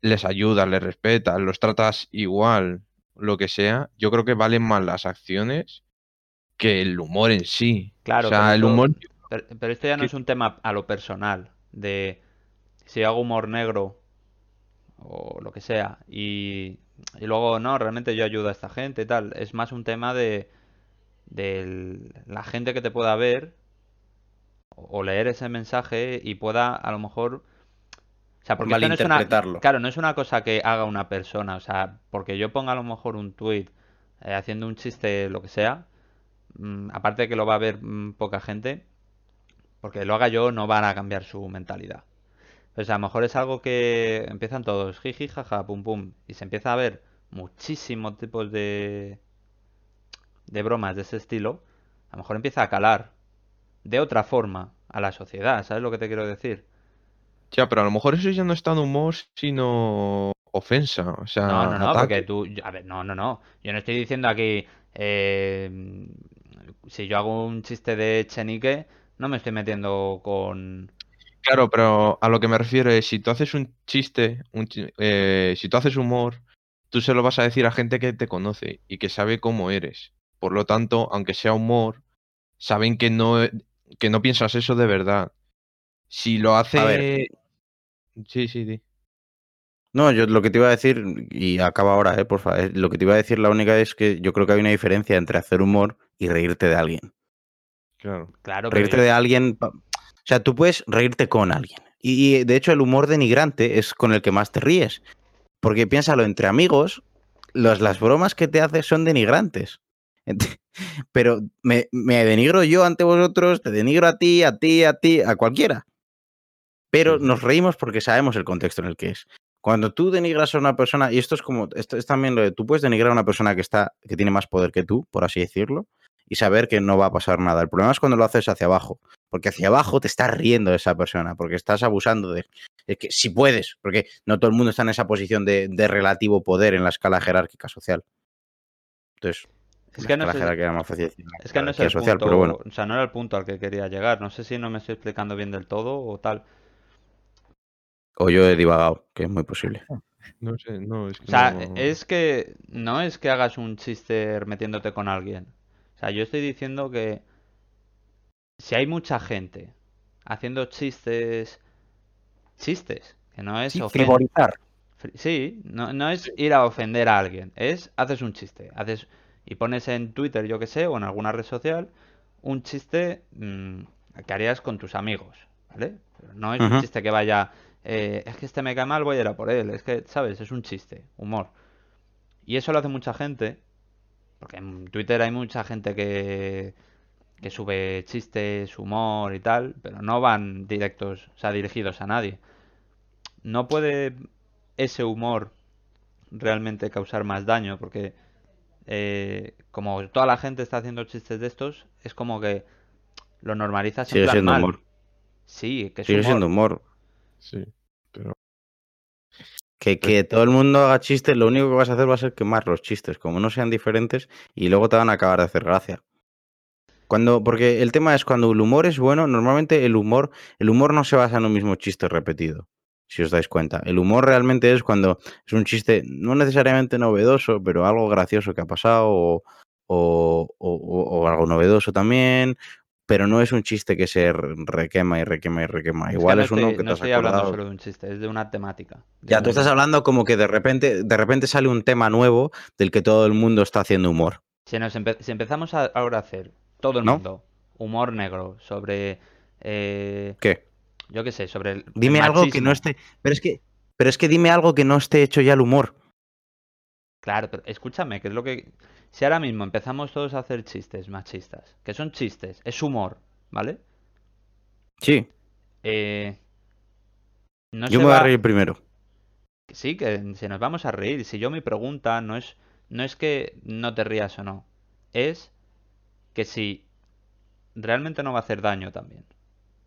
les ayudas, les respetas, los tratas igual, lo que sea, yo creo que valen más las acciones que el humor en sí. Claro, o sea, el humor. Pero, esto ya no es un tema a lo personal, de si hago humor negro o lo que sea, y y luego, no, realmente yo ayudo a esta gente y tal. Es más un tema de, de la gente que te pueda ver o leer ese mensaje y pueda a lo mejor... O sea, porque no es una, claro, no es una cosa que haga una persona. O sea, porque yo ponga a lo mejor un tweet eh, haciendo un chiste, lo que sea, mm, aparte de que lo va a ver mm, poca gente, porque lo haga yo no van a cambiar su mentalidad. Pues a lo mejor es algo que empiezan todos, jiji, jaja, pum pum, y se empieza a ver muchísimos tipos de, de bromas de ese estilo, a lo mejor empieza a calar de otra forma a la sociedad, ¿sabes lo que te quiero decir? Ya, pero a lo mejor eso ya no es tan humor, sino ofensa. O sea, no, no, no, porque tú. A ver, no, no, no. Yo no estoy diciendo aquí. Eh, si yo hago un chiste de Chenique, no me estoy metiendo con. Claro, pero a lo que me refiero es, si tú haces un chiste, eh, si tú haces humor, tú se lo vas a decir a gente que te conoce y que sabe cómo eres. Por lo tanto, aunque sea humor, saben que no, que no piensas eso de verdad. Si lo hace... Sí, sí, sí. No, yo lo que te iba a decir, y acaba ahora, eh, por favor, lo que te iba a decir la única es que yo creo que hay una diferencia entre hacer humor y reírte de alguien. Claro. claro reírte de alguien o sea, tú puedes reírte con alguien. Y, de hecho el humor denigrante es con el que más te ríes. Porque piénsalo, entre amigos, las bromas que te haces son denigrantes. Pero me, denigro yo ante vosotros, te denigro a ti, a ti, a ti, a cualquiera. Pero nos reímos porque sabemos el contexto en el que es. Cuando tú denigras a una persona, y esto es como, esto es también lo de, tú puedes denigrar a una persona que está, que tiene más poder que tú, por así decirlo, y saber que no va a pasar nada. El problema es cuando lo haces hacia abajo porque hacia abajo te estás riendo de esa persona, porque estás abusando de, que si puedes, porque no todo el mundo está en esa posición de, relativo poder en la escala jerárquica social. Entonces, es que no es, el, más fácil es que no es el social, punto, pero bueno. o sea, no era el punto al que quería llegar. No sé si no me estoy explicando bien del todo o tal. O yo he divagado, que es muy posible. No sé, no, es que. O sea, es que no es que hagas un chiste metiéndote con alguien. O sea, yo estoy diciendo que si hay mucha gente haciendo chistes, chistes, que no es sí, frivolizar. Sí, no, no, es ir a ofender a alguien, es haces un chiste, haces y pones en Twitter, yo que sé, o en alguna red social, un chiste mmm, que harías con tus amigos, ¿vale? no es un chiste que vaya, eh, es que este me cae mal, voy a ir a por él, es que, ¿sabes? Es un chiste, humor. Y eso lo hace mucha gente, porque en Twitter hay mucha gente que que sube chistes, humor y tal, pero no van directos, o sea, dirigidos a nadie. No puede ese humor realmente causar más daño, porque eh, como toda la gente está haciendo chistes de estos, es como que lo normalizas en Sigue plan siendo mal. humor. Sí, que es Sigue humor. siendo humor. Sí, pero Que, que todo el mundo haga chistes, lo único que vas a hacer va a ser quemar los chistes, como no sean diferentes, y luego te van a acabar de hacer gracia. Cuando, porque el tema es cuando el humor es bueno, normalmente el humor, el humor no se basa en un mismo chiste repetido, si os dais cuenta. El humor realmente es cuando es un chiste no necesariamente novedoso, pero algo gracioso que ha pasado, o, o- o- o algo novedoso también, pero no es un chiste que se re- requema y requema y requema. Es que Igual no es uno estoy, que te no has estoy hablando solo de un chiste, es de una temática. de Ya, tú estás hablando como que de repente, de repente sale un tema nuevo del que todo el mundo está haciendo humor. Si, nos empe- si empezamos a, ahora a hacer todo el ¿No? mundo humor negro sobre, eh, ¿Qué? Yo qué sé, sobre el, Dime el algo que no esté. Pero es que. Pero es que dime algo que no esté hecho ya el humor. Claro, pero escúchame, que es lo que... Si ahora mismo empezamos todos a hacer chistes machistas, que son chistes, es humor, ¿vale? Sí. Eh, no yo me voy a reír primero. Sí, que se nos vamos a reír. Si yo mi pregunta no es, no es que no te rías o no, es que si realmente no va a hacer daño también.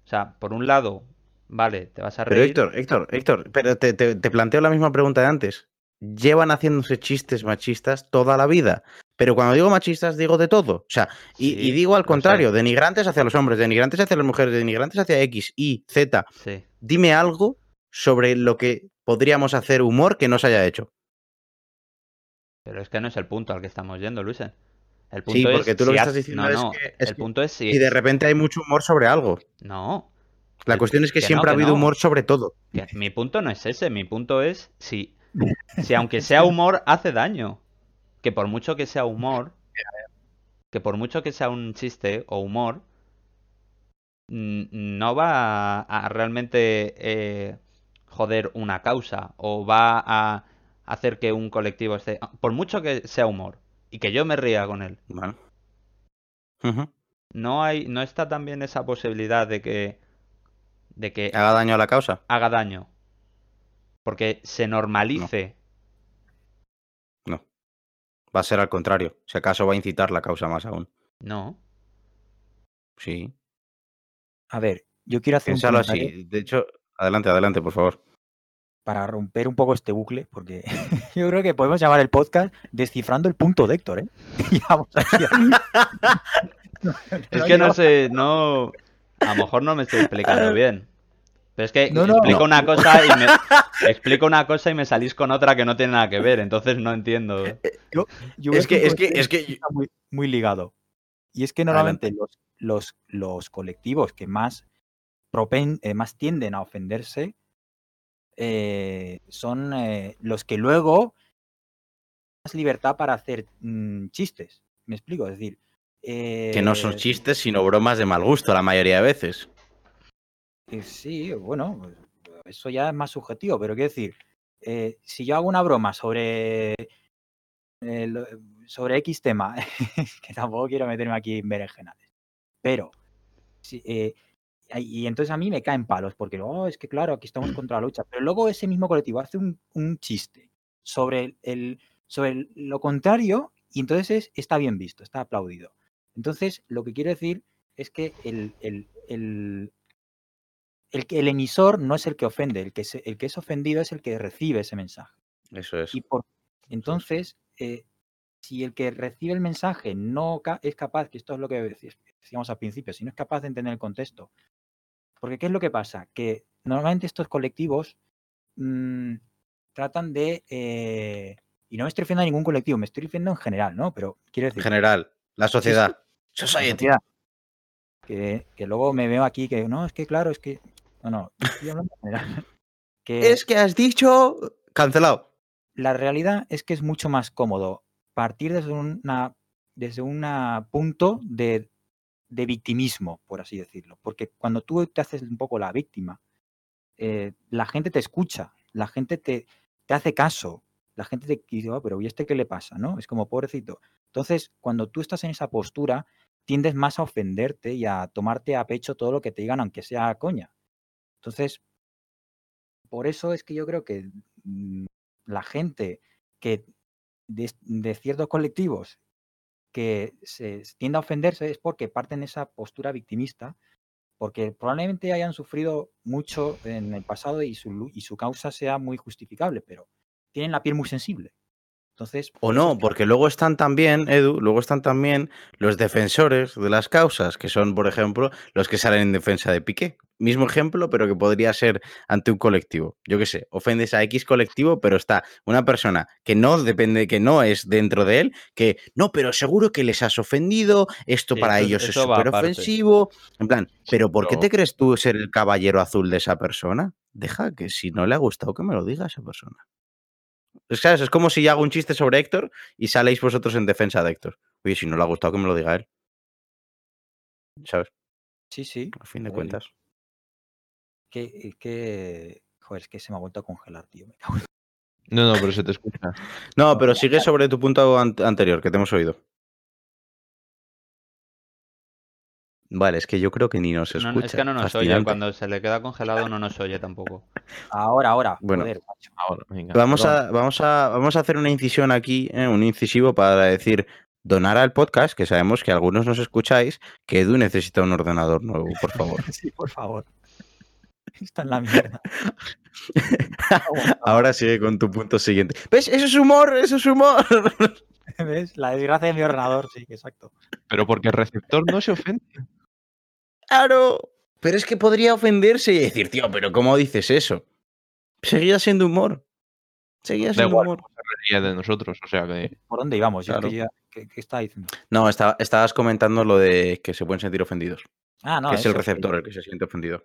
O sea, por un lado, vale, te vas a Pero reír. Héctor, Héctor, Héctor, pero te, te- te planteo la misma pregunta de antes. Llevan haciéndose chistes machistas toda la vida. Pero cuando digo machistas, digo de todo. O sea, y, Sí, y digo al sé. contrario, denigrantes hacia los hombres, denigrantes hacia las mujeres, denigrantes hacia X, Y, Z. Sí. Dime algo sobre lo que podríamos hacer humor que no se haya hecho. Pero es que no es el punto al que estamos yendo, Luis. El Sí, punto es porque tú lo si que has- estás diciendo no, es no, que- es el que punto es si Y de repente hay mucho humor sobre algo. no, La cuestión es que, que no, siempre ha habido humor sobre todo. mi punto no es ese, mi punto es si si aunque sea humor hace daño, que por mucho que sea humor, que por mucho que sea un chiste o humor no va a, a realmente eh, joder una causa o va a hacer que un colectivo esté por mucho que sea humor y que yo me ría con él. Bueno. No hay, no está también esa posibilidad de que, de que ¿Haga daño a la causa? haga daño. Porque se normalice. No. Va a ser al contrario. Si acaso va a incitar la causa más aún. No. Sí. A ver, yo quiero hacer un Piénsalo comentario así. De hecho, adelante, adelante, por favor. Para romper un poco este bucle, porque yo creo que podemos llamar el podcast Descifrando el punto de Héctor, ¿eh? Es que no sé, no. A lo mejor no me estoy explicando bien. Pero es que No, no. explico No. una cosa y me explico una cosa y me salís con otra que no tiene nada que ver, entonces no entiendo. Yo Es veo que, es que, concepto es que. está muy, muy ligado. Y es que normalmente los, los, los colectivos que más, propen- eh, más tienden a ofenderse eh, son eh, los que luego más libertad para hacer mm, chistes. ¿Me explico? Es decir, Que no son eh, chistes, sino bromas de mal gusto la mayoría de veces. Sí, bueno, eso ya es más subjetivo, pero quiero decir, eh, si yo hago una broma sobre, sobre X tema, que tampoco quiero meterme aquí en berenjenales, pero, si, eh, y entonces a mí me caen palos, porque oh, es que claro, aquí estamos contra la lucha, pero luego ese mismo colectivo hace un, un chiste sobre, el, el- sobre el- lo contrario y entonces es- está bien visto, está aplaudido. Entonces, lo que quiero decir es que el, el- el- emisor no es el que ofende, el que, se- el que es ofendido es el que recibe ese mensaje. Eso es. Y por, entonces, eh, si el que recibe el mensaje no ca- es capaz, que esto es lo que decíamos al principio, si no es capaz de entender el contexto, porque ¿qué es lo que pasa? Que normalmente estos colectivos mm, tratan de, eh, y no me estoy refiriendo a ningún colectivo, me estoy refiriendo en general, ¿no? Pero quiero En decir, general, la sociedad. Society. sociedad, que, que luego me veo aquí que no, es que claro, es que, no, no, estoy hablando en general. Que, Es que has dicho. Cancelado. la realidad es que es mucho más cómodo partir desde una desde un punto de, de victimismo, por así decirlo. Porque cuando tú te haces un poco la víctima, eh, la gente te escucha, la gente te, te hace caso, la gente te dice, "Oh, pero ¿y este qué le pasa? ¿no? Es como pobrecito. Entonces, cuando tú estás en esa postura, tiendes más a ofenderte y a tomarte a pecho todo lo que te digan, aunque sea coña. Entonces, por eso es que yo creo que mm, la gente que de, ciertos colectivos que se tiende a ofenderse es porque parten esa postura victimista, porque probablemente hayan sufrido mucho en el pasado y su, y su causa sea muy justificable, pero tienen la piel muy sensible. Entonces, o no, porque luego están también, Edu, luego están también los defensores de las causas, que son, por ejemplo, los que salen en defensa de Piqué. Mismo ejemplo, pero que podría ser ante un colectivo. Yo qué sé, ofendes a X colectivo, pero está una persona que no depende, que no es dentro de él, que no, pero seguro que les has ofendido, esto para ellos es súper ofensivo. En plan, ¿pero por qué te crees tú ser el caballero azul de esa persona? Deja que si no le ha gustado que me lo diga esa persona. Es como si yo hago un chiste sobre Héctor y saléis vosotros en defensa de Héctor. Oye, si no le ha gustado que me lo diga él. ¿Sabes? Sí, sí. A fin de cuentas. Que, que... Joder, es que se me ha vuelto a congelar, tío. No, no, pero se te escucha. No, pero sigue sobre tu punto anterior, que te hemos oído. Vale, es que yo creo que ni nos escucha. es que no nos oye, cuando se le queda congelado no nos oye tampoco. Ahora, ahora. Bueno, vamos, a, vamos, a, vamos a hacer una incisión aquí, eh, un incisivo para decir donar al podcast, que sabemos que algunos nos escucháis, que Edu necesita un ordenador nuevo, por favor. sí, por favor. Está en la mierda. Ahora sigue con tu punto siguiente. ¿Ves? Eso es humor, eso es humor. ¿Ves? La desgracia de mi ordenador, sí, exacto. Pero porque el receptor no se ofende. Claro. Pero es que podría ofenderse y decir, tío, pero ¿cómo dices eso? Seguía siendo humor. Seguía siendo humor. de nosotros, o sea que... ¿Por dónde íbamos? ¿Qué, está diciendo? No, estabas comentando lo de que se pueden sentir ofendidos. Ah, no. Que es el receptor el que se siente ofendido.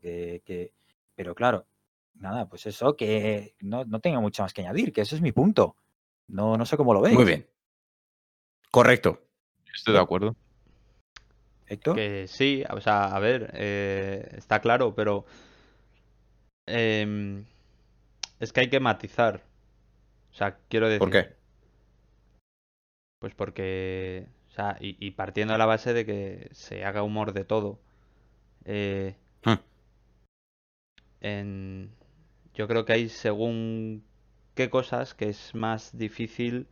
Que, pero claro, nada, pues eso, que no, no tengo mucho más que añadir, que eso es mi punto. No, no sé cómo lo veis. Muy bien. Correcto. Estoy de acuerdo. Que sí, o sea, a ver, eh, está claro, pero em, es que hay que matizar. O sea, quiero decir. ¿Por qué? Pues porque, o sea, y, partiendo de la base de que se haga humor de todo. Eh, hmm. en, yo creo que hay según qué cosas que es más difícil.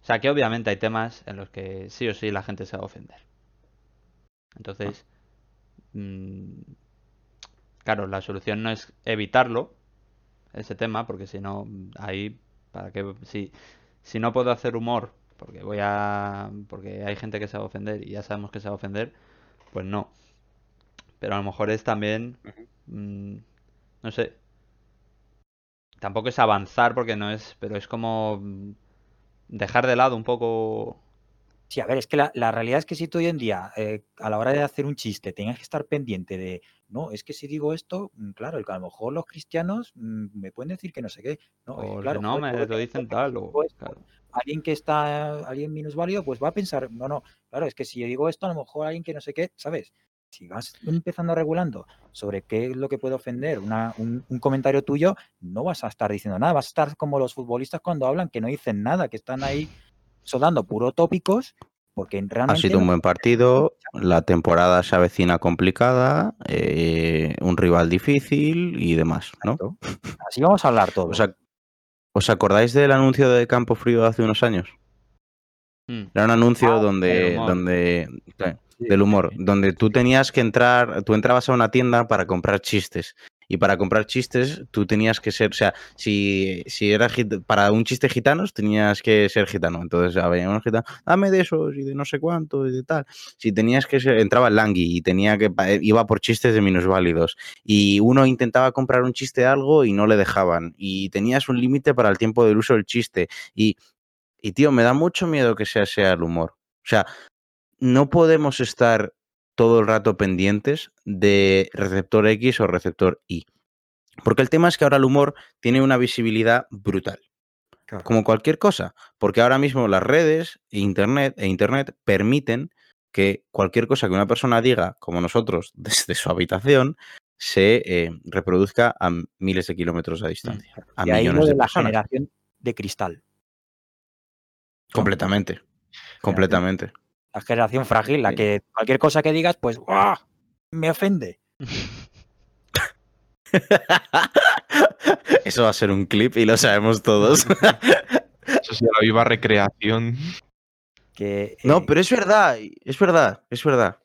O sea, que obviamente hay temas en los que sí o sí la gente se va a ofender. Entonces, mm, claro, la solución no es evitarlo, ese tema, porque si no, ahí, para que, si, si no puedo hacer humor, porque voy a, porque hay gente que se va a ofender y ya sabemos que se va a ofender, pues no. Pero a lo mejor es también, mm, no sé, tampoco es avanzar porque no es, pero es como mm, dejar de lado un poco Sí, a ver, es que la, realidad es que si tú hoy en día, eh, a la hora de hacer un chiste, tengas que estar pendiente de, no, es que si digo esto, mm, claro, a lo mejor los cristianos mm, me pueden decir que no sé qué. No, eh, claro, no me lo dicen tal. O, Alguien que está, alguien minusválido, pues va a pensar, no, no, claro, es que si yo digo esto, a lo mejor alguien que no sé qué, ¿sabes? Si vas empezando regulando sobre qué es lo que puede ofender una, un, un, comentario tuyo, no vas a estar diciendo nada, vas a estar como los futbolistas cuando hablan, que no dicen nada, que están ahí dando puro tópicos, porque realmente... Ha sido un buen partido, la temporada se avecina complicada, eh, un rival difícil y demás, ¿no? Así vamos a hablar todos. ¿Os acordáis del anuncio de Campo Frío de hace unos años? Hmm. Era un anuncio ah, donde, donde del humor, donde tú tenías que entrar, tú entrabas a una tienda para comprar chistes y para comprar chistes tú tenías que ser, o sea, si, si eras para un chiste gitanos tenías que ser gitano. Entonces había unos gitanos, dame de esos y de no sé cuánto y de tal. Si tenías que ser, entraba el Langui y tenía que, iba por chistes de minusválidos. Y uno intentaba comprar un chiste de algo y no le dejaban. Y tenías un límite para el tiempo del uso del chiste. Y, y tío, me da mucho miedo que sea, sea el humor. O sea, no podemos estar todo el rato pendientes de receptor X o receptor Y. Porque el tema es que ahora el humor tiene una visibilidad brutal. Como cualquier cosa. Porque ahora mismo las redes e internet, e internet permiten que cualquier cosa que una persona diga, como nosotros, desde su habitación, se eh, reproduzca a miles de kilómetros de distancia. A y millones de, la generación de cristal. Completamente. Completamente. La generación frágil, la que cualquier cosa que digas, pues ¡guau! me ofende. Eso va a ser un clip y lo sabemos todos. Eso sí, la viva recreación. Que, No, eh, pero es verdad, es verdad, es verdad.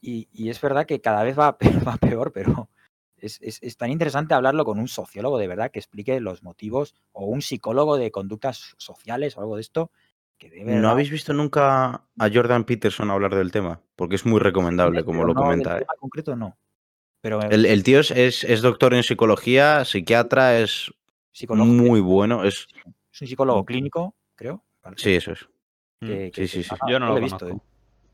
y, y es verdad que cada vez va, pe- va peor, pero es, es- es tan interesante hablarlo con un sociólogo de verdad que explique los motivos o un psicólogo de conductas sociales o algo de esto. Que de ¿No habéis visto nunca a Jordan Peterson hablar del tema? Porque es muy recomendable, como lo no, comenta. ¿eh? tema concreto no. Pero El, el tío es, es, es doctor en psicología, psiquiatra, es psicólogo, muy bueno. Es, es un psicólogo clínico, creo. parece, sí, eso es. que- que- sí, sí, sí. ah, Yo no lo he visto. ¿eh?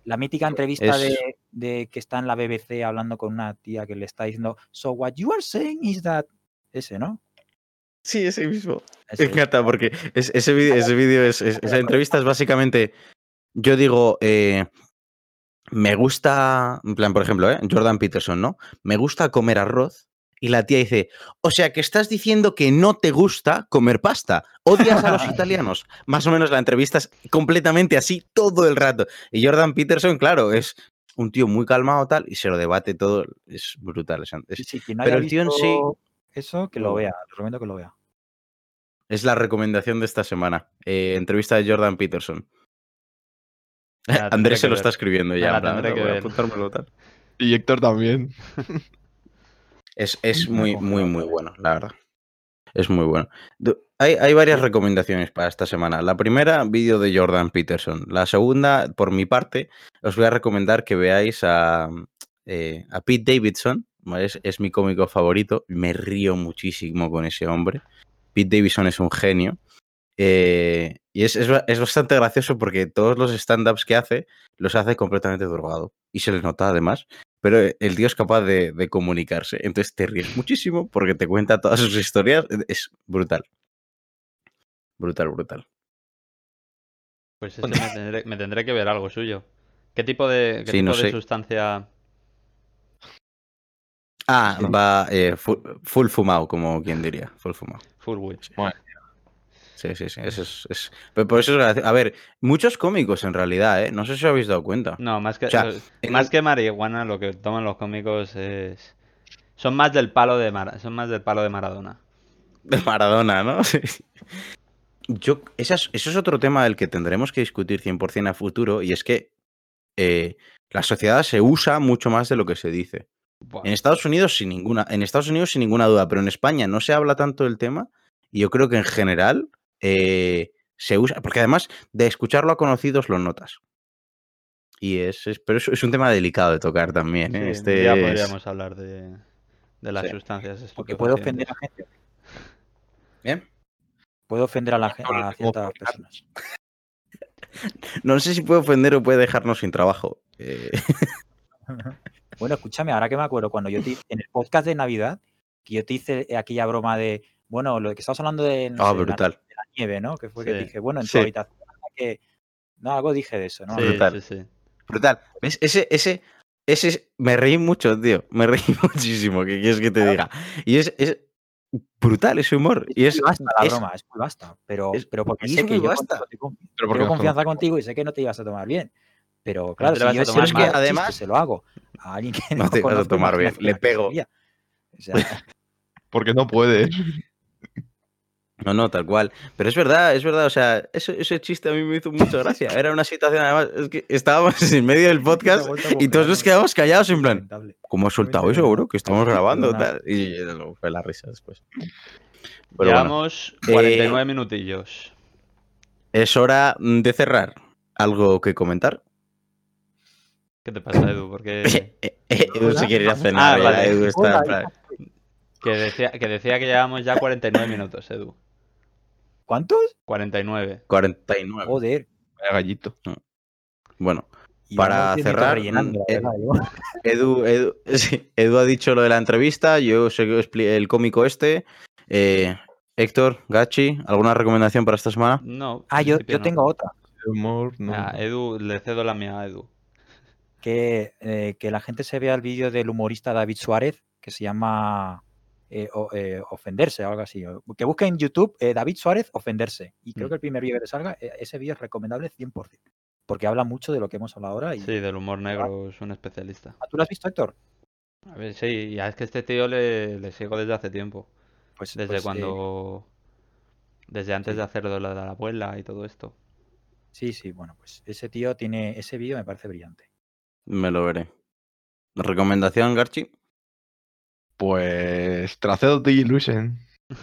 La mítica entrevista Es- de, de que está en la BBC hablando con una tía que le está diciendo, So what you are saying is that. Ese, ¿no? Sí, ese mismo. Ese Me encanta porque es- ese vídeo, ese vídeo es, es- esa entrevista es básicamente, yo digo, eh, me gusta, en plan, por ejemplo, ¿eh? Jordan Peterson, ¿no? Me gusta comer arroz y la tía dice, o sea que estás diciendo que no te gusta comer pasta, odias a los italianos. Más o menos la entrevista es completamente así todo el rato. Y Jordan Peterson, claro, es un tío muy calmado tal y se lo debate todo, es brutal. es- Sí, sí, pero el tío en sí- Eso, que lo Muy vea. Le recomiendo que lo vea. Es la recomendación de esta semana. Eh, entrevista de Jordan Peterson. La Andrés se lo ver. está escribiendo ya. la que voy a tal. Y Héctor también. Es, es muy, muy, muy bueno, la verdad. Es muy bueno. Hay, hay varias recomendaciones para esta semana. La primera, vídeo de Jordan Peterson. La segunda, por mi parte, os voy a recomendar que veáis a, eh, a Pete Davidson. ¿vale? Es, es mi cómico favorito. Me río muchísimo con ese hombre. Pete Davidson es un genio. Eh, y es, es es bastante gracioso porque todos los stand-ups que hace los hace completamente drogado. Y se les nota además. Pero eh, el tío es capaz de, de comunicarse. Entonces te ríes muchísimo porque te cuenta todas sus historias. Es brutal. Brutal, brutal. Pues ese me tendré, me tendré que ver algo suyo. ¿Qué tipo de, qué Sí, tipo no de sé. sustancia? Ah, Sí. va eh, full, full fumado, como quien diría. Full fumado. Full weed. Sí, sí, sí. Eso es, es- pero por eso es gracioso. A ver, muchos cómicos en realidad, ¿eh? No sé si os habéis dado cuenta. No, más que, O sea, lo- en más que marihuana, lo que toman los cómicos es. Son más del palo de Mara- son más del palo de Maradona. De Maradona, ¿no? Sí. Yo, eso es otro tema del que tendremos que discutir 100% a futuro, y es que eh, la sociedad se usa mucho más de lo que se dice. En Estados Unidos sin ninguna, en Estados Unidos sin ninguna duda, pero en España no se habla tanto del tema, y yo creo que en general eh, se usa, porque además de escucharlo a conocidos lo notas. Y es, es- pero es, es un tema delicado de tocar también. ¿eh? Sí, Este ya es- podríamos hablar de, de las Sí. sustancias Porque puede ofender a gente. ¿Eh? Puede ofender a, la, a ciertas personas. No sé si puede ofender o puede dejarnos sin trabajo. Eh, Bueno, escúchame, ahora que me acuerdo, cuando yo te en el podcast de Navidad, que yo te hice aquella broma de, bueno, lo que estabas hablando de, no Ah, sé, la- brutal. de la nieve, ¿no? Que fue que Sí. dije, bueno, en tu Sí. habitación, que... No, algo dije de eso, ¿no? Sí, Brutal. sí, sí. Brutal. ¿Ves? Ese, ese, ese, me reí mucho, tío. Me reí muchísimo, que quieres que te diga. Y es, es brutal ese humor. Y es, muy basta la es- broma, es muy basta. Pero, es- pero porque es sé que yo basta. contigo Pero porque tengo confianza contigo y sé que no te ibas a tomar bien. Pero claro, si yo Además- se lo hago a alguien que No no, te vas a tomar bien, le pego. sería. O sea, Porque no puede. No, no, tal cual. Pero es verdad, es verdad. O sea, ese, ese chiste a mí me hizo mucha gracia. Era una situación, además, es que estábamos en medio del podcast y todos nos quedamos callados en plan. ¿cómo has soltado eso, bro? Que estamos grabando. Tal. Y luego fue la risa después. Pero bueno, Llevamos Eh, 49 minutillos. es hora de cerrar. ¿Algo que comentar? ¿Qué te pasa, Edu? Porque Eh, eh, Edu Hola. se quiere ir a cenar. Ah, ya, vale. Edu está Hola, en plan- que decía, que decía que llevamos ya 49 minutos, Edu. ¿Cuántos? 49. 49. Joder. Vaya gallito. Bueno, Y Para cerrar. Edu, Edu, sí, Edu ha dicho lo de la entrevista, yo sé que el cómico este. Eh, Héctor, Gachi, ¿alguna recomendación para esta semana? No. Ah, yo, yo no. tengo otra. Humor, no. Ah, Edu, le cedo la mía a Edu. Que, eh, que la gente se vea el vídeo del humorista David Suárez, que se llama eh, o- eh, Ofenderse o algo así. Que busque en YouTube eh, David Suárez Ofenderse. Y creo Mm. que el primer vídeo que salga, ese vídeo es recomendable 100%. porque habla mucho de lo que hemos hablado ahora. Y... Sí, del humor negro es un especialista. ¿Ah, ¿Tú lo has visto, Héctor? A ver, sí, ya es que este tío le, le sigo desde hace tiempo. Pues Desde pues, cuando. Desde antes sí. de hacer lo de la abuela y todo esto. sí, sí, bueno, pues ese tío tiene ese vídeo me parece brillante. Me lo veré. ¿Recomendación, Garchi? Pues Tracedo de Illusion.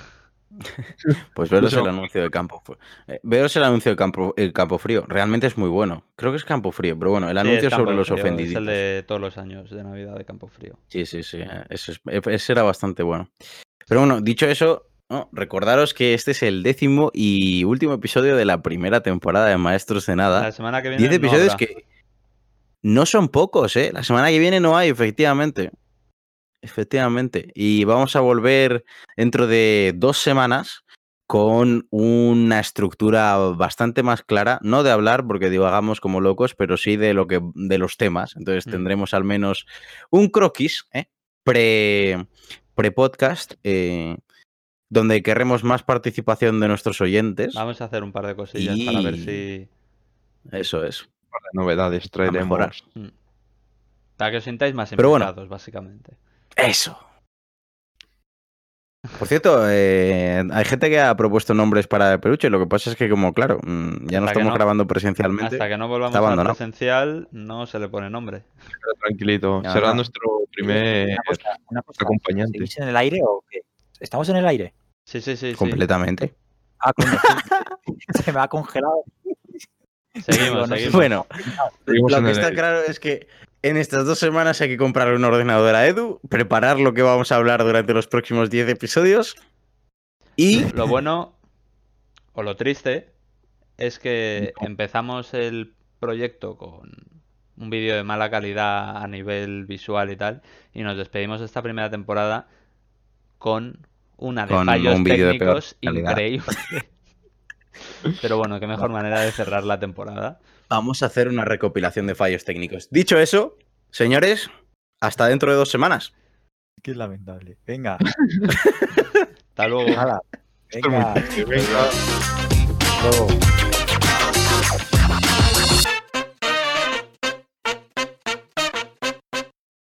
Pues veros el anuncio de Campo Frío. Eh, veros el anuncio de Campo, el Campo Frío. Realmente es muy bueno. Creo que es Campo Frío, pero bueno, el anuncio sobre los Frío, Es el ofendiditos. de todos los años de Navidad de Campo Frío. Sí, sí, sí. Eso es- e- ese era bastante bueno. Pero bueno, dicho eso, ¿no? recordaros que este es el décimo y último episodio de la primera temporada de Maestros de Nada. La semana que viene. Diez no episodios habrá. que no son pocos, ¿eh? La semana que viene no hay, efectivamente. Efectivamente. Y vamos a volver dentro de dos semanas con una estructura bastante más clara, no de hablar porque divagamos como locos, pero sí de lo que de los temas. Entonces Mm. tendremos al menos un croquis ¿eh? pre pre podcast donde querremos más participación de nuestros oyentes. Vamos a hacer un par de cosillas para ver si. Eso es. Novedades mejorar. traeremos. Mm. Para que os sintáis más Pero bueno. básicamente. Eso. Por cierto, eh, hay gente que ha propuesto nombres para el peluche. Lo que pasa es que, como claro, mm, ya no Hasta estamos no- grabando presencialmente. Hasta que no volvamos a presencial, no se le pone nombre. Pero tranquilito. Ya, Será no. nuestro primer Una cosa, una cosa, acompañante. ¿seguís en el aire o qué? ¿Estamos en el aire? Sí, sí, sí. sí. Completamente. Ah, se me ha congelado. Seguimos, seguimos. Bueno, Seguimos lo que está claro es que en estas dos semanas hay que comprar un ordenador a Edu, preparar lo que vamos a hablar durante los próximos 10 episodios y Lo bueno o lo triste es que empezamos el proyecto con un vídeo de mala calidad a nivel visual y tal, y nos despedimos esta primera temporada con una de Con fallos un de técnicos calidad. increíble. Pero bueno, qué mejor manera de cerrar la temporada. vamos a hacer una recopilación de fallos técnicos. Dicho eso, señores, hasta dentro de dos semanas. Qué lamentable. Venga, Hasta luego. Venga, venga. luego.